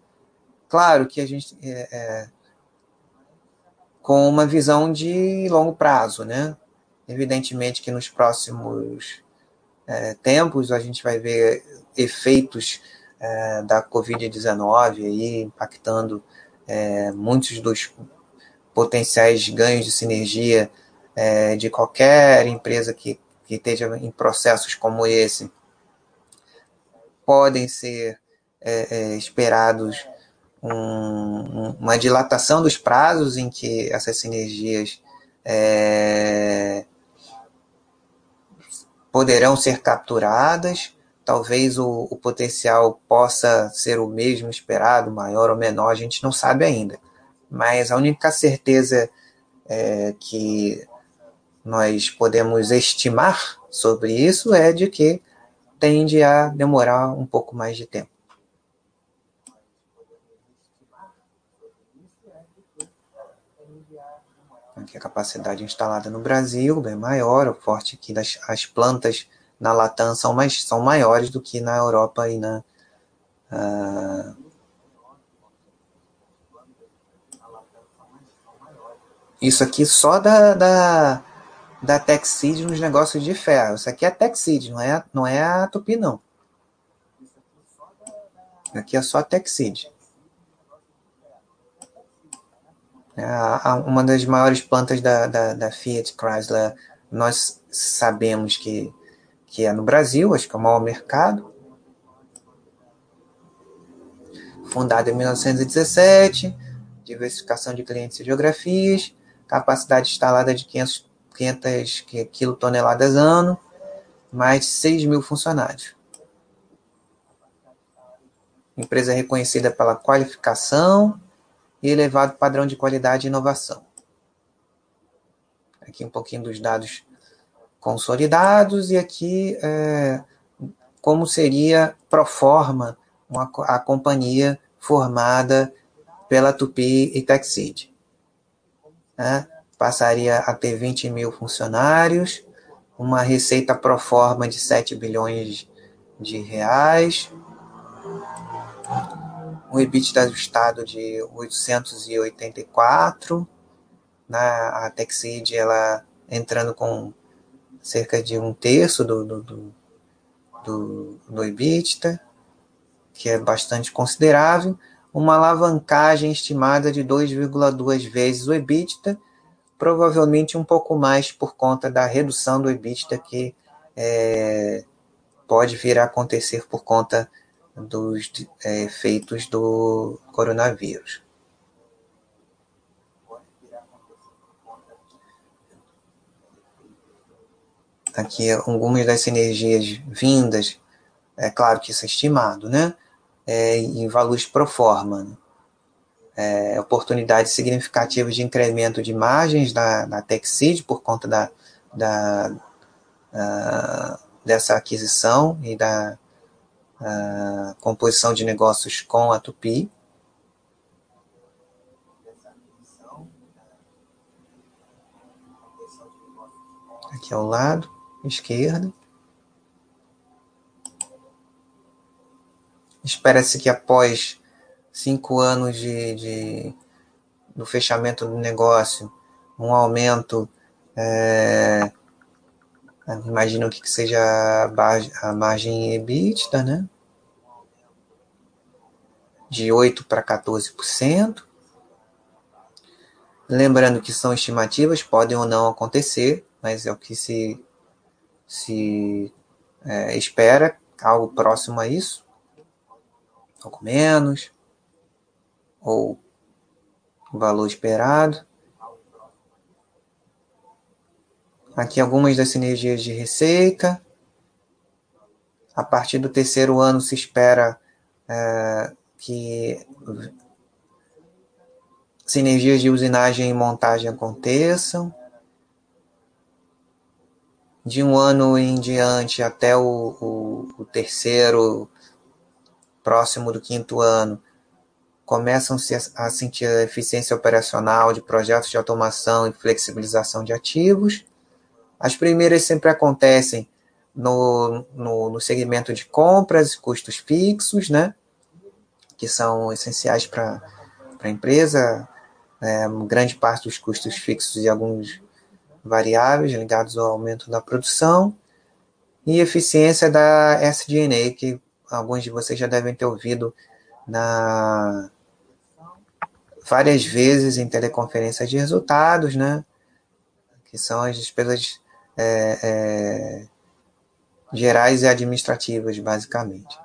Claro que a gente, é, é, com uma visão de longo prazo, né? Evidentemente que nos próximos é, tempos a gente vai ver efeitos é, da Covid-19 aí impactando é, muitos dos potenciais ganhos de sinergia é, de qualquer empresa que, que esteja em processos como esse podem ser é, é, esperados um, uma dilatação dos prazos em que essas sinergias é, poderão ser capturadas talvez o, o, potencial possa ser o mesmo esperado, maior ou menor, a gente não sabe ainda. Mas a única certeza é, que nós podemos estimar sobre isso é de que tende a demorar um pouco mais de tempo. Aqui a capacidade instalada no Brasil, bem maior, o forte aqui das as plantas na Latam são, mais, são maiores do que na Europa e na. Uh, isso aqui só da, da, da Texid nos negócios de ferro. Isso aqui é Texid, não é, não é a Tupi, não. Aqui é só Texid. É uma das maiores plantas da, da, da Fiat Chrysler. Nós sabemos que que é no Brasil, acho que é o maior mercado. Fundado em 1917, diversificação de clientes e geografias, capacidade instalada de 500, 500 quilotoneladas ano, mais de 6 mil funcionários. Empresa reconhecida pela qualificação e elevado padrão de qualidade e inovação. Aqui um pouquinho dos dados consolidados, e aqui é, como seria pro forma uma, a companhia formada pela Tupi e Texid. Né? Passaria a ter 20 mil funcionários, uma receita pro forma de 7 bilhões de reais, um EBITDA ajustado de 884, né? a Texid ela entrando com cerca de um terço do, do, do, do, do EBITDA, que é bastante considerável, uma alavancagem estimada de 2,2 vezes o EBITDA, provavelmente um pouco mais por conta da redução do EBITDA que é, pode vir a acontecer por conta dos é, efeitos do coronavírus. aqui algumas das sinergias vindas, é claro que isso é estimado, né? É, em valores pro forma. É, oportunidades significativas de incremento de margens da, da Texid por conta da, da, uh, dessa aquisição e da uh, composição de negócios com a Tupi. Aqui ao lado esquerda. Espera-se que após cinco anos de, de, do fechamento do negócio, um aumento, é, imagino que seja a, margem EBITDA, né? De 8% para 14%. Lembrando que são estimativas, podem ou não acontecer, mas é o que se se é, espera algo próximo a isso, pouco menos, ou valor esperado. Aqui algumas das sinergias de receita. A partir do terceiro ano se espera é, que sinergias de usinagem e montagem aconteçam. De um ano em diante até o, o, o terceiro, próximo do quinto ano, começam-se a sentir a eficiência operacional de projetos de automação e flexibilização de ativos. As primeiras sempre acontecem no, no, no segmento de compras e custos fixos, né? que são essenciais para a empresa, é, grande parte dos custos fixos e alguns variáveis ligados ao aumento da produção, e eficiência da SDNA, que alguns de vocês já devem ter ouvido na várias vezes em teleconferências de resultados, né? Que são as despesas é, é, gerais e administrativas, basicamente.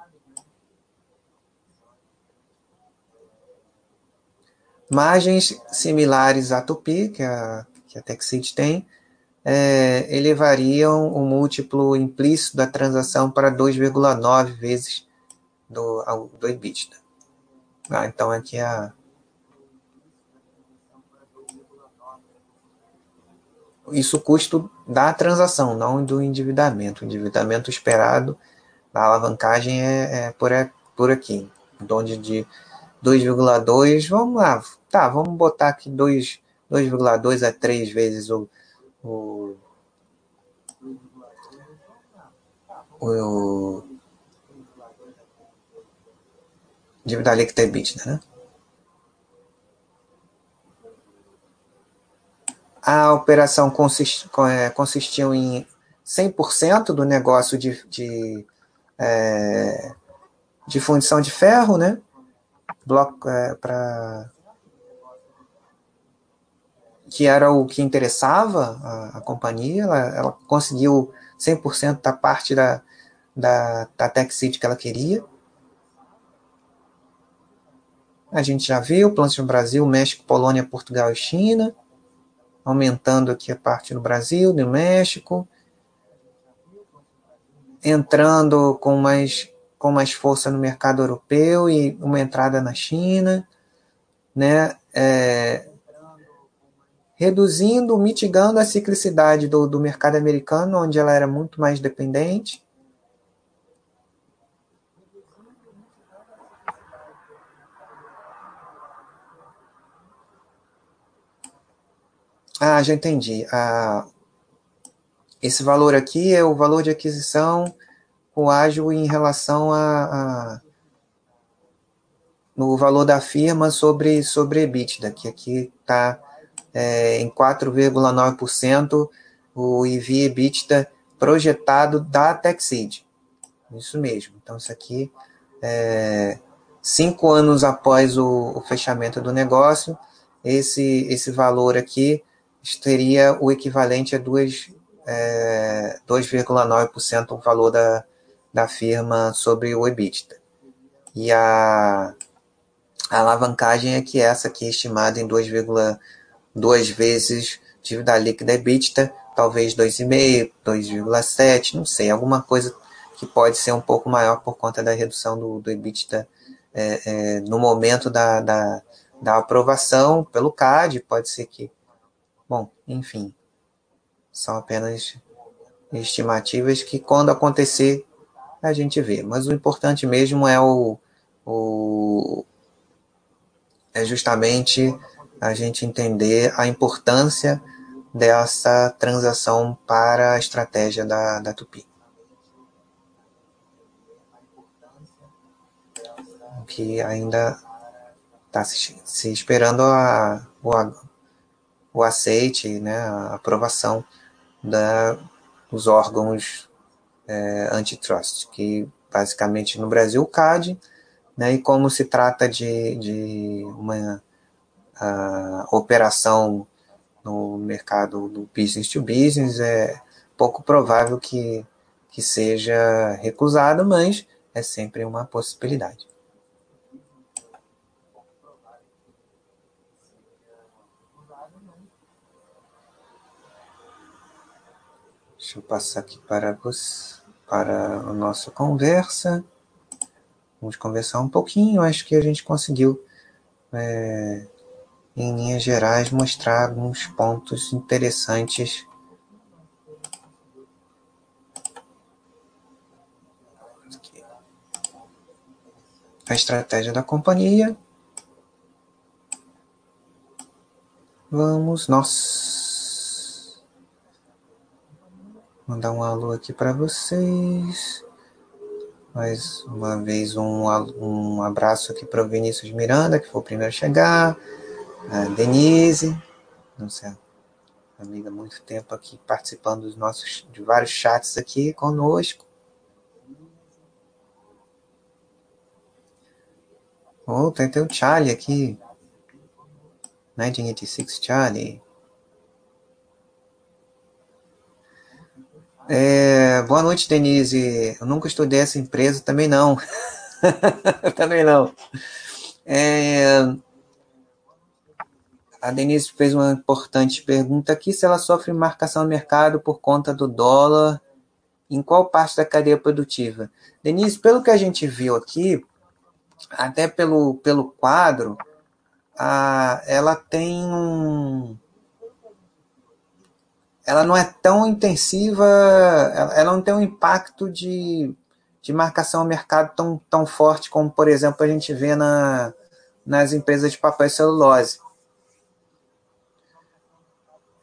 Margens similares à Tupi, que a, que a Texit tem, é, elevariam o múltiplo implícito da transação para 2,9 vezes do, do EBITDA. Ah, então aqui é a isso custo da transação, não do endividamento. O endividamento esperado da alavancagem é, é por, é, por aqui, onde de 2,2, vamos lá, tá, vamos botar aqui 2,2 a 3 vezes o, o, o dívida líquida EBITDA, né? A operação é, consistiu em 100% do negócio de, de, é, de fundição de ferro, né? bloco é, para que era o que interessava a, a companhia, ela, ela, conseguiu 100% da parte da, da, da que ela queria. A gente já viu plantas no Brasil, México, Polônia, Portugal e China, aumentando aqui a parte no Brasil, no México, entrando com mais com mais força no mercado europeu e uma entrada na China, né? É, reduzindo, mitigando a ciclicidade do, do mercado americano, onde ela era muito mais dependente. Ah, já entendi. Ah, esse valor aqui é o valor de aquisição o ágil em relação a, a no valor da firma sobre, sobre EBITDA, que aqui está é, em 4,9% o EV EBITDA projetado da Texid. Isso mesmo. Então, isso aqui, é, cinco anos após o, o, fechamento do negócio, esse, esse valor aqui teria o equivalente a 2,9% é, o valor da, da firma sobre o EBITDA. E a, a alavancagem é que essa aqui é estimada em 2,2 vezes dívida líquida EBITDA, talvez 2,5, 2,7, não sei, alguma coisa que pode ser um pouco maior por conta da redução do, do EBITDA é, é, no momento da, da, da aprovação pelo CAD, pode ser que. Bom, enfim, são apenas estimativas que, quando acontecer, a gente vê. Mas o importante mesmo é o, o é justamente a gente entender a importância dessa transação para a estratégia da, da Tupi. Que ainda está se, se, esperando a, o, o aceite, né, a aprovação da, dos órgãos é, antitrust, que basicamente no Brasil o CAD, né, e como se trata de, de uma operação no mercado do business to business, é pouco provável que, que seja recusado, mas é sempre uma possibilidade. Deixa eu passar aqui para, você, para a nossa conversa. Vamos conversar um pouquinho, acho que a gente conseguiu, é, em linhas gerais, mostrar alguns pontos interessantes a estratégia da companhia. Vamos, nós. Mandar um alô aqui para vocês. Mais uma vez, um, um abraço aqui para o Vinícius Miranda, que foi o primeiro a chegar. A Denise, nossa amiga há muito tempo aqui participando dos nossos de vários chats aqui conosco. Oh, tem, tem o Charlie aqui. 1986 Charlie. É, boa noite, Denise. Eu nunca estudei essa empresa, também não. (laughs) também não. É, a Denise fez uma importante pergunta aqui: se ela sofre marcação no mercado por conta do dólar, em qual parte da cadeia produtiva? Denise, pelo que a gente viu aqui, até pelo, pelo quadro, a, ela tem um. Ela não é tão intensiva, ela, não tem um impacto de, de marcação ao mercado tão, tão forte como, por exemplo, a gente vê na, nas empresas de papel e celulose.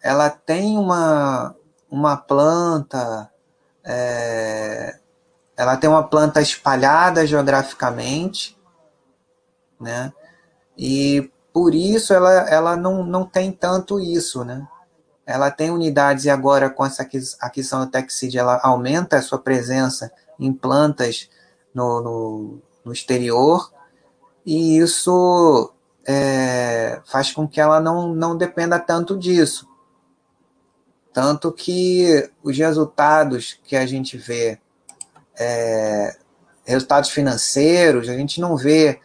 Ela tem uma, uma planta, é, ela tem uma planta espalhada geograficamente, né? E por isso ela, ela não, não tem tanto isso, né? Ela tem unidades e agora com essa aquisição do TechSeed ela aumenta a sua presença em plantas no, no, no exterior e isso é, faz com que ela não, não dependa tanto disso. Tanto que os resultados que a gente vê, é, resultados financeiros, a gente não vê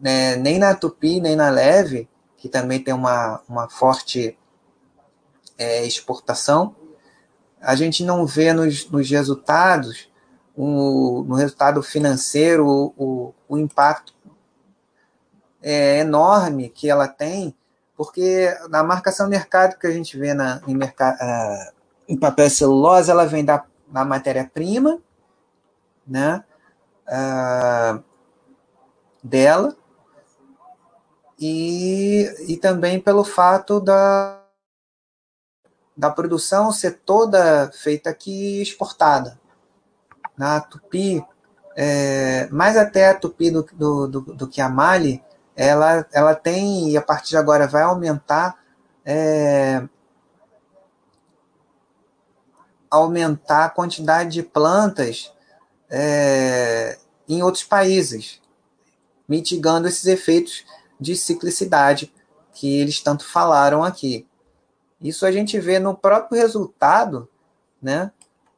né, nem na Tupi, nem na Leve, que também tem uma, uma forte é, exportação, a gente não vê nos, nos resultados, no resultado financeiro, o, o impacto é, enorme que ela tem, porque na marcação mercado que a gente vê na, em, uh, em papel celulose, ela vem da, da matéria-prima, né, uh, dela, e, e também pelo fato da, da produção ser toda feita aqui e exportada. Na Tupi, é, mais até a Tupi do, do, do, do, que a Mali, ela, ela tem, e a partir de agora vai aumentar, é, aumentar a quantidade de plantas é, em outros países, mitigando esses efeitos de ciclicidade que eles tanto falaram aqui. Isso a gente vê no próprio resultado, né?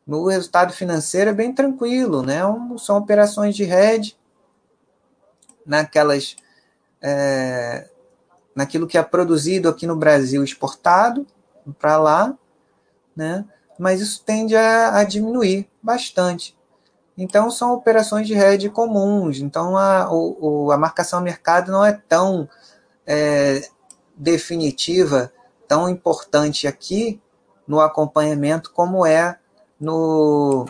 No resultado financeiro é bem tranquilo, né? São operações de hedge naquelas é, naquilo que é produzido aqui no Brasil exportado para lá, né? Mas isso tende a, a diminuir bastante. Então, são operações de rede comuns. Então, a, o, a marcação mercado não é tão é, definitiva, tão importante aqui no acompanhamento como é no,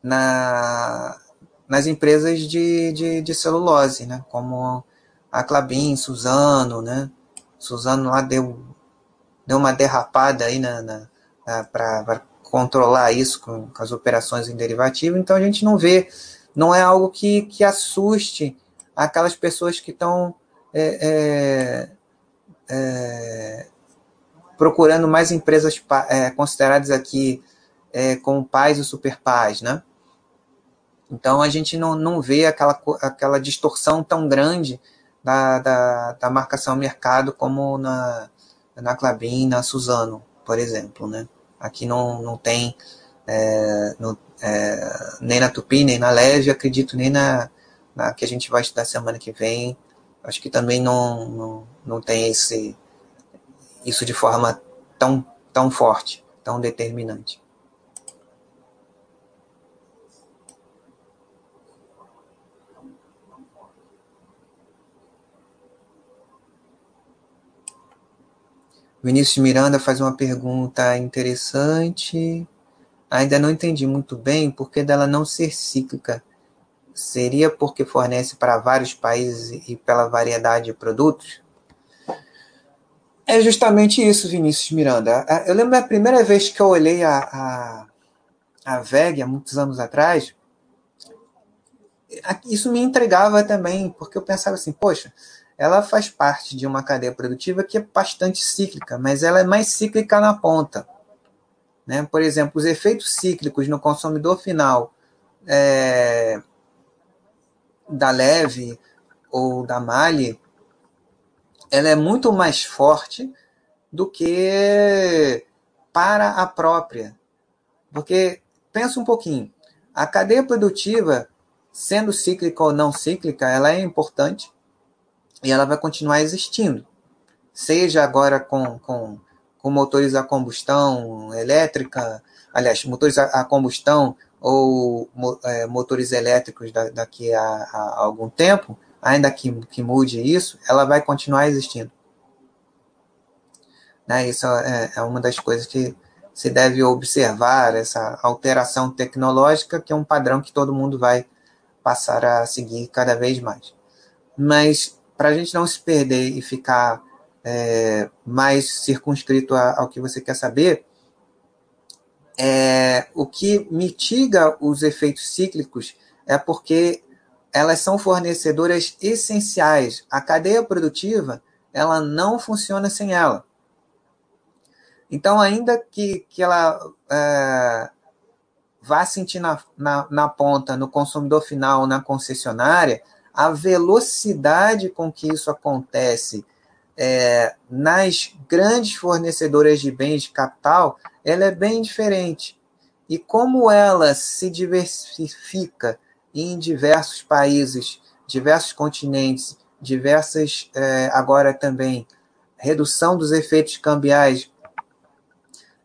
na, nas empresas de, de, de, celulose, né? como a Clabin, Suzano, né? Suzano lá deu, deu uma derrapada aí na, na, na para controlar isso com, com, as operações em derivativo, então a gente não vê, não é algo que, que assuste aquelas pessoas que estão é, é, é, procurando mais empresas é, consideradas aqui é, como pais ou super pais, né? Então a gente não, não vê aquela, aquela distorção tão grande da, da, da marcação mercado como na, na Clabin, na Suzano, por exemplo, né? Aqui não, não tem é, no, é, nem na Tupi, nem na Leve, acredito nem na, na que a gente vai estudar semana que vem. Acho que também não, não, não tem esse isso de forma tão, tão forte, tão determinante. Vinícius Miranda faz uma pergunta interessante. Ainda não entendi muito bem por que dela não ser cíclica. Seria porque fornece para vários países e pela variedade de produtos? É justamente isso, Vinícius Miranda. Eu lembro da primeira vez que eu olhei a, a, a VEG, há muitos anos atrás, isso me entregava também, porque eu pensava assim, poxa, ela faz parte de uma cadeia produtiva que é bastante cíclica, mas ela é mais cíclica na ponta. Né? Por exemplo, os efeitos cíclicos no consumidor final é, da Leve ou da Mali, ela é muito mais forte do que para a própria. Porque, pensa um pouquinho, a cadeia produtiva, sendo cíclica ou não cíclica, ela é importante e ela vai continuar existindo. Seja agora com, com com motores a combustão elétrica, aliás, motores a, combustão ou é, motores elétricos da, daqui a, a, algum tempo, ainda que, que mude isso, ela vai continuar existindo. Né? Isso é, é uma das coisas que se deve observar, essa alteração tecnológica, que é um padrão que todo mundo vai passar a seguir cada vez mais. Mas, para a gente não se perder e ficar é, mais circunscrito ao que você quer saber, é, o que mitiga os efeitos cíclicos é porque elas são fornecedoras essenciais. A cadeia produtiva ela não funciona sem ela. Então, ainda que, que ela é, vá sentir na, na, na ponta, no consumidor final, na concessionária, a velocidade com que isso acontece é, nas grandes fornecedoras de bens de capital, ela é bem diferente. E como ela se diversifica em diversos países, diversos continentes, diversas, é, agora também, redução dos efeitos cambiais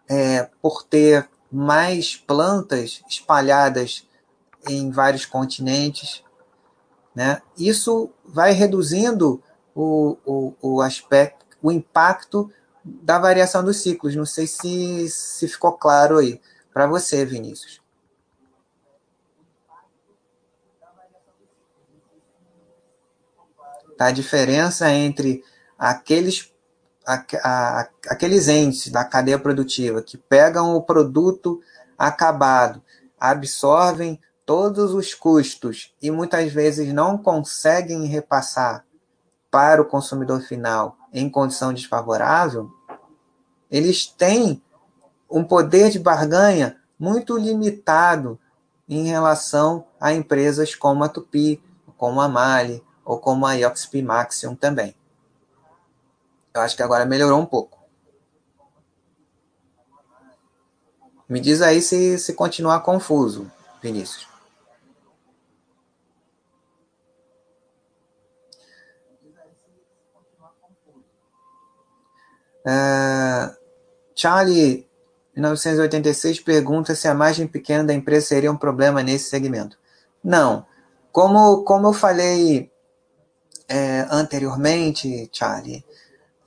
é, por ter mais plantas espalhadas em vários continentes, né? Isso vai reduzindo o, o, o aspecto, o impacto da variação dos ciclos. Não sei se, se ficou claro aí para você, Vinícius. A diferença entre aqueles, a, a, aqueles entes da cadeia produtiva que pegam o produto acabado, absorvem todos os custos e muitas vezes não conseguem repassar para o consumidor final em condição desfavorável, eles têm um poder de barganha muito limitado em relação a empresas como a Tupi, como a Mali ou como a Ioxp Maxion também. Eu acho que agora melhorou um pouco. Me diz aí se, se continuar confuso, Vinícius. Uh, Charlie, 1986, pergunta se a margem pequena da empresa seria um problema nesse segmento. Não. Como, como eu falei é, anteriormente, Charlie,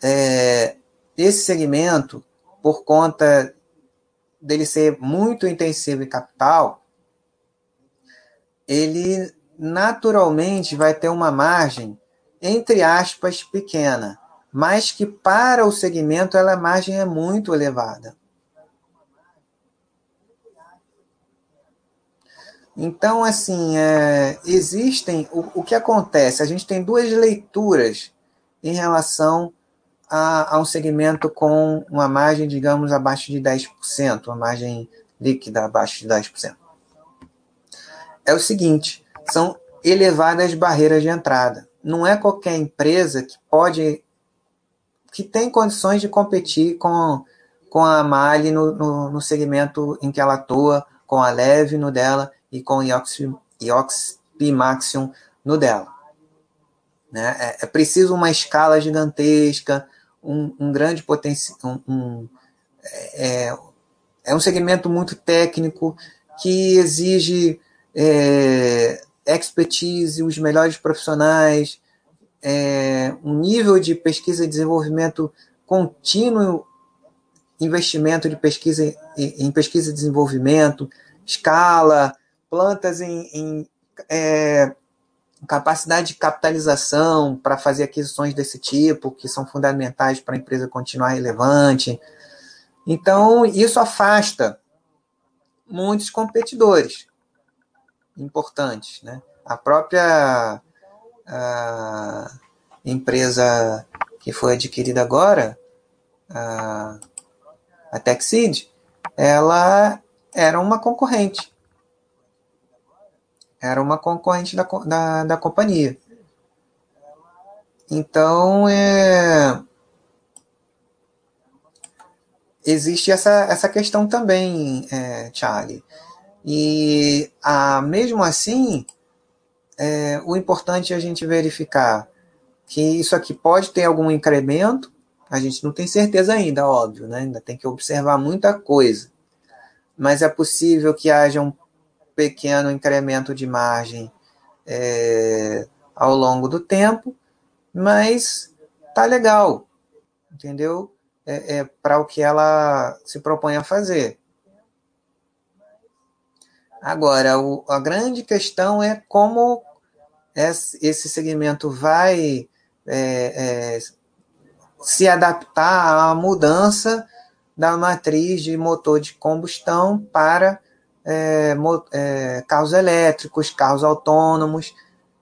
é, esse segmento, por conta dele ser muito intensivo em capital, ele naturalmente vai ter uma margem, entre aspas, pequena mas que para o segmento ela, a margem é muito elevada. Então, assim, é, existem. O, o que acontece? A gente tem duas leituras em relação a, a, um segmento com uma margem, digamos, abaixo de 10%, uma margem líquida abaixo de 10%. É o seguinte: são elevadas barreiras de entrada. Não é qualquer empresa que pode que tem condições de competir com, com a Mali no, no, no segmento em que ela atua, com a Leve no dela e com Iox Maxion no dela. Né? É, é, preciso uma escala gigantesca, um, um grande potencial. Um, um, é, é um segmento muito técnico que exige é, expertise, os melhores profissionais, é, um nível de pesquisa e desenvolvimento contínuo investimento de pesquisa em pesquisa e desenvolvimento, escala, plantas em, em é, capacidade de capitalização para fazer aquisições desse tipo, que são fundamentais para a empresa continuar relevante. Então, isso afasta muitos competidores importantes. Né? A própria a empresa que foi adquirida agora, a, a Texid, ela era uma concorrente. Era uma concorrente da, da, da companhia. Então, é, existe essa, essa questão também, é, Charlie. E a, mesmo assim, é, o importante é a gente verificar que isso aqui pode ter algum incremento, a gente não tem certeza ainda, óbvio, né? ainda tem que observar muita coisa. Mas é possível que haja um pequeno incremento de margem é, ao longo do tempo, mas tá legal, entendeu? É, é para o que ela se propõe a fazer. Agora, o, a grande questão é como esse segmento vai é, é, se adaptar à mudança da matriz de motor de combustão para é, é, carros elétricos, carros autônomos.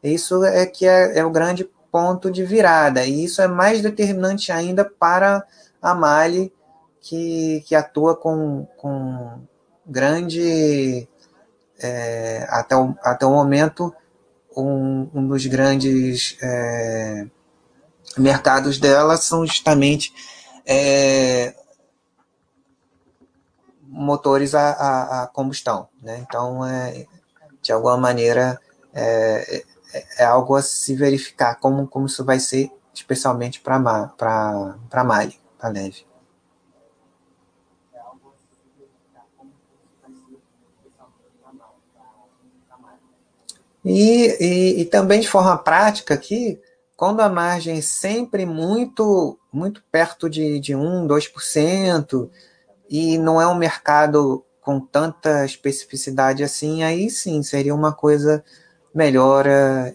Isso é que é, é, o grande ponto de virada. E isso é mais determinante ainda para a Mali, que, que atua com, com grande. É, até, o, até o momento, um, um dos grandes é, mercados dela são justamente é, motores a, a, a, combustão. Né? Então, é, de alguma maneira, é, é, é, algo a se verificar como, como isso vai ser, especialmente para a Mali, para a Leve. E, e, e, também de forma prática aqui, quando a margem é sempre muito, muito perto de, de 1, 2%, e não é um mercado com tanta especificidade assim, aí sim seria uma coisa melhor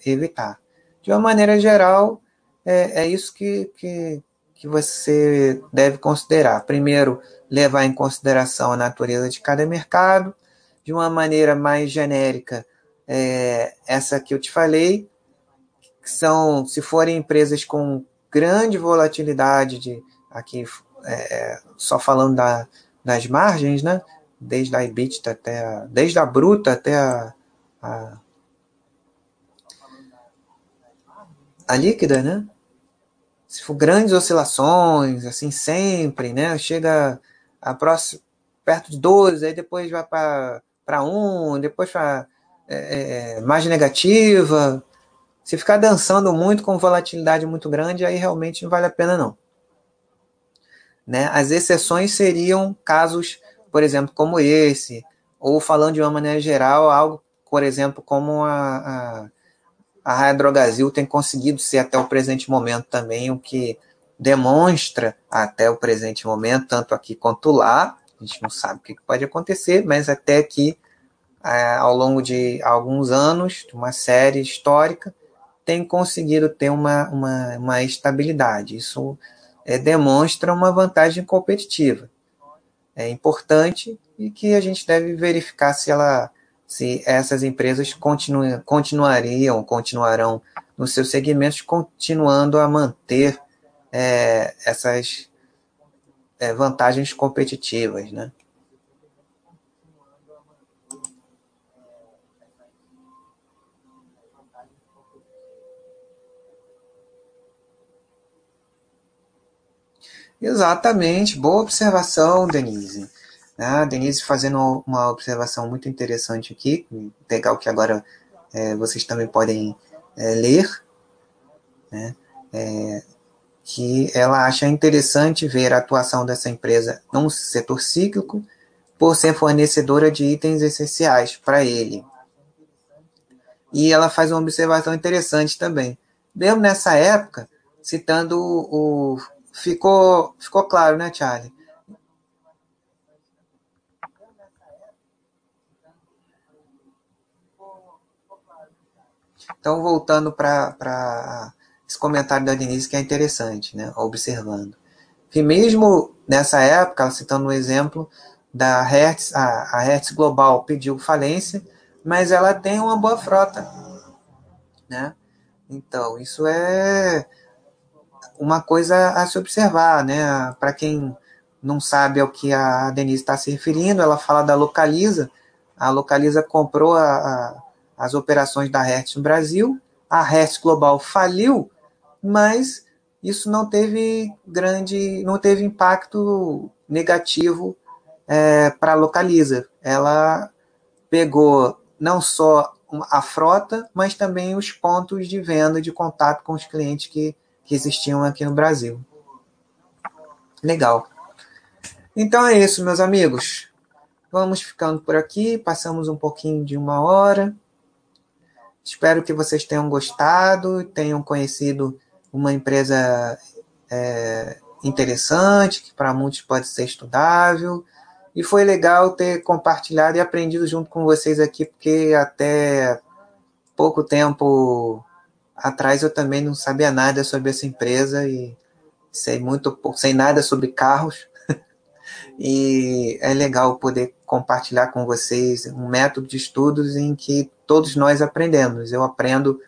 evitar. De uma maneira geral, é, é isso que, que, que você deve considerar. Primeiro, levar em consideração a natureza de cada mercado, de uma maneira mais genérica, é, essa que eu te falei, que são, se forem empresas com grande volatilidade, de, aqui é, só falando da, das margens, né? desde a EBITDA até a, desde a bruta até a, a, a líquida, né? Se for grandes oscilações, assim, sempre, né? Chega a próxima, perto de 12, aí depois vai para 1, depois para é, é, mais negativa. Se ficar dançando muito com volatilidade muito grande, aí realmente não vale a pena não. Né? As exceções seriam casos, por exemplo, como esse, ou falando de uma maneira geral, algo, por exemplo, como a, a, a tem conseguido ser até o presente momento também, o que demonstra até o presente momento, tanto aqui quanto lá, a gente não sabe o que pode acontecer, mas até aqui ao longo de alguns anos, de uma série histórica, tem conseguido ter uma, uma, uma estabilidade. Isso é, demonstra uma vantagem competitiva. É importante e que a gente deve verificar se ela se essas empresas continu, continuariam, continuarão nos seus segmentos, continuando a manter é, essas é, vantagens competitivas, né? Exatamente, boa observação, Denise. A Denise fazendo uma observação muito interessante aqui, legal que agora é, vocês também podem é, ler, né? É, que ela acha interessante ver a atuação dessa empresa num setor cíclico por ser fornecedora de itens essenciais para ele. E ela faz uma observação interessante também. Mesmo nessa época, citando o ficou, ficou claro, né, Charlie? Então, voltando para esse comentário da Denise, que é interessante, né, observando. Que mesmo nessa época, citando um exemplo, da Hertz, a, a Hertz Global pediu falência, mas ela tem uma boa frota, né? Então, isso é uma coisa a se observar, né? Para quem não sabe ao que a Denise está se referindo, ela fala da Localiza. A Localiza comprou a, a, as operações da Hertz no Brasil, a Hertz Global faliu, mas isso não teve grande, não teve impacto negativo é, para a Localiza. Ela pegou não só a frota, mas também os pontos de venda, de contato com os clientes que, que existiam aqui no Brasil. Legal. Então é isso, meus amigos. Vamos ficando por aqui. Passamos um pouquinho de uma hora. Espero que vocês tenham gostado, tenham conhecido uma empresa é, interessante, que para muitos pode ser estudável. E foi legal ter compartilhado e aprendido junto com vocês aqui, porque até pouco tempo atrás eu também não sabia nada sobre essa empresa e sei muito sei nada sobre carros. (laughs) e é legal poder compartilhar com vocês um método de estudos em que todos nós aprendemos. Eu aprendo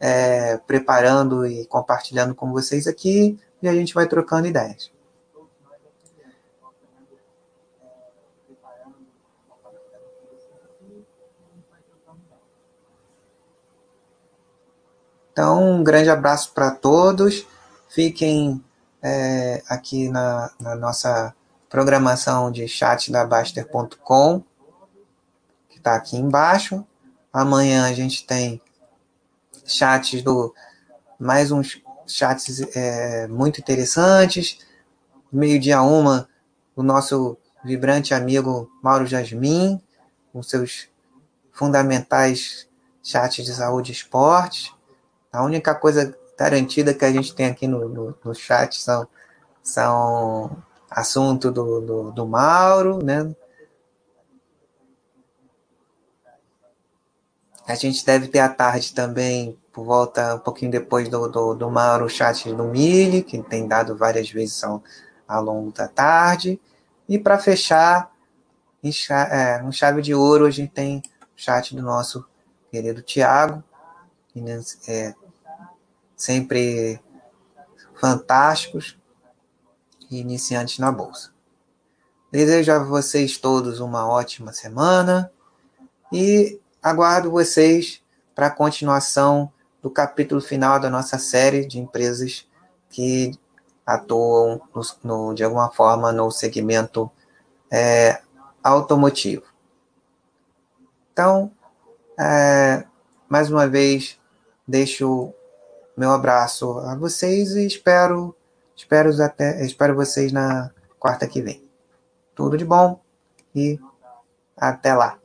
é, preparando e compartilhando com vocês aqui e a gente vai trocando ideias. Então, um grande abraço para todos. Fiquem é, aqui na, na, nossa programação de chat da Baster.com, que está aqui embaixo. Amanhã a gente tem chats do mais uns chats é, muito interessantes. Meio-dia uma, o nosso vibrante amigo Mauro Jasmin, com seus fundamentais chats de saúde e esportes. A única coisa garantida que a gente tem aqui no, no, no chat são, são assunto do, do, do Mauro, né? A gente deve ter à tarde também, por volta um pouquinho depois do, do, do Mauro, o chat do Mili, que tem dado várias vezes ao, ao longo da tarde. E para fechar, em chave, é, um chave de ouro, a gente tem o chat do nosso querido Tiago, é, sempre fantásticos e iniciantes na Bolsa. Desejo a vocês todos uma ótima semana e aguardo vocês para a continuação do capítulo final da nossa série de empresas que atuam no, no, de alguma forma no segmento é, automotivo. Então, é, mais uma vez, deixo meu abraço a vocês e espero, espero, até, espero vocês na quarta que vem. Tudo de bom e até lá.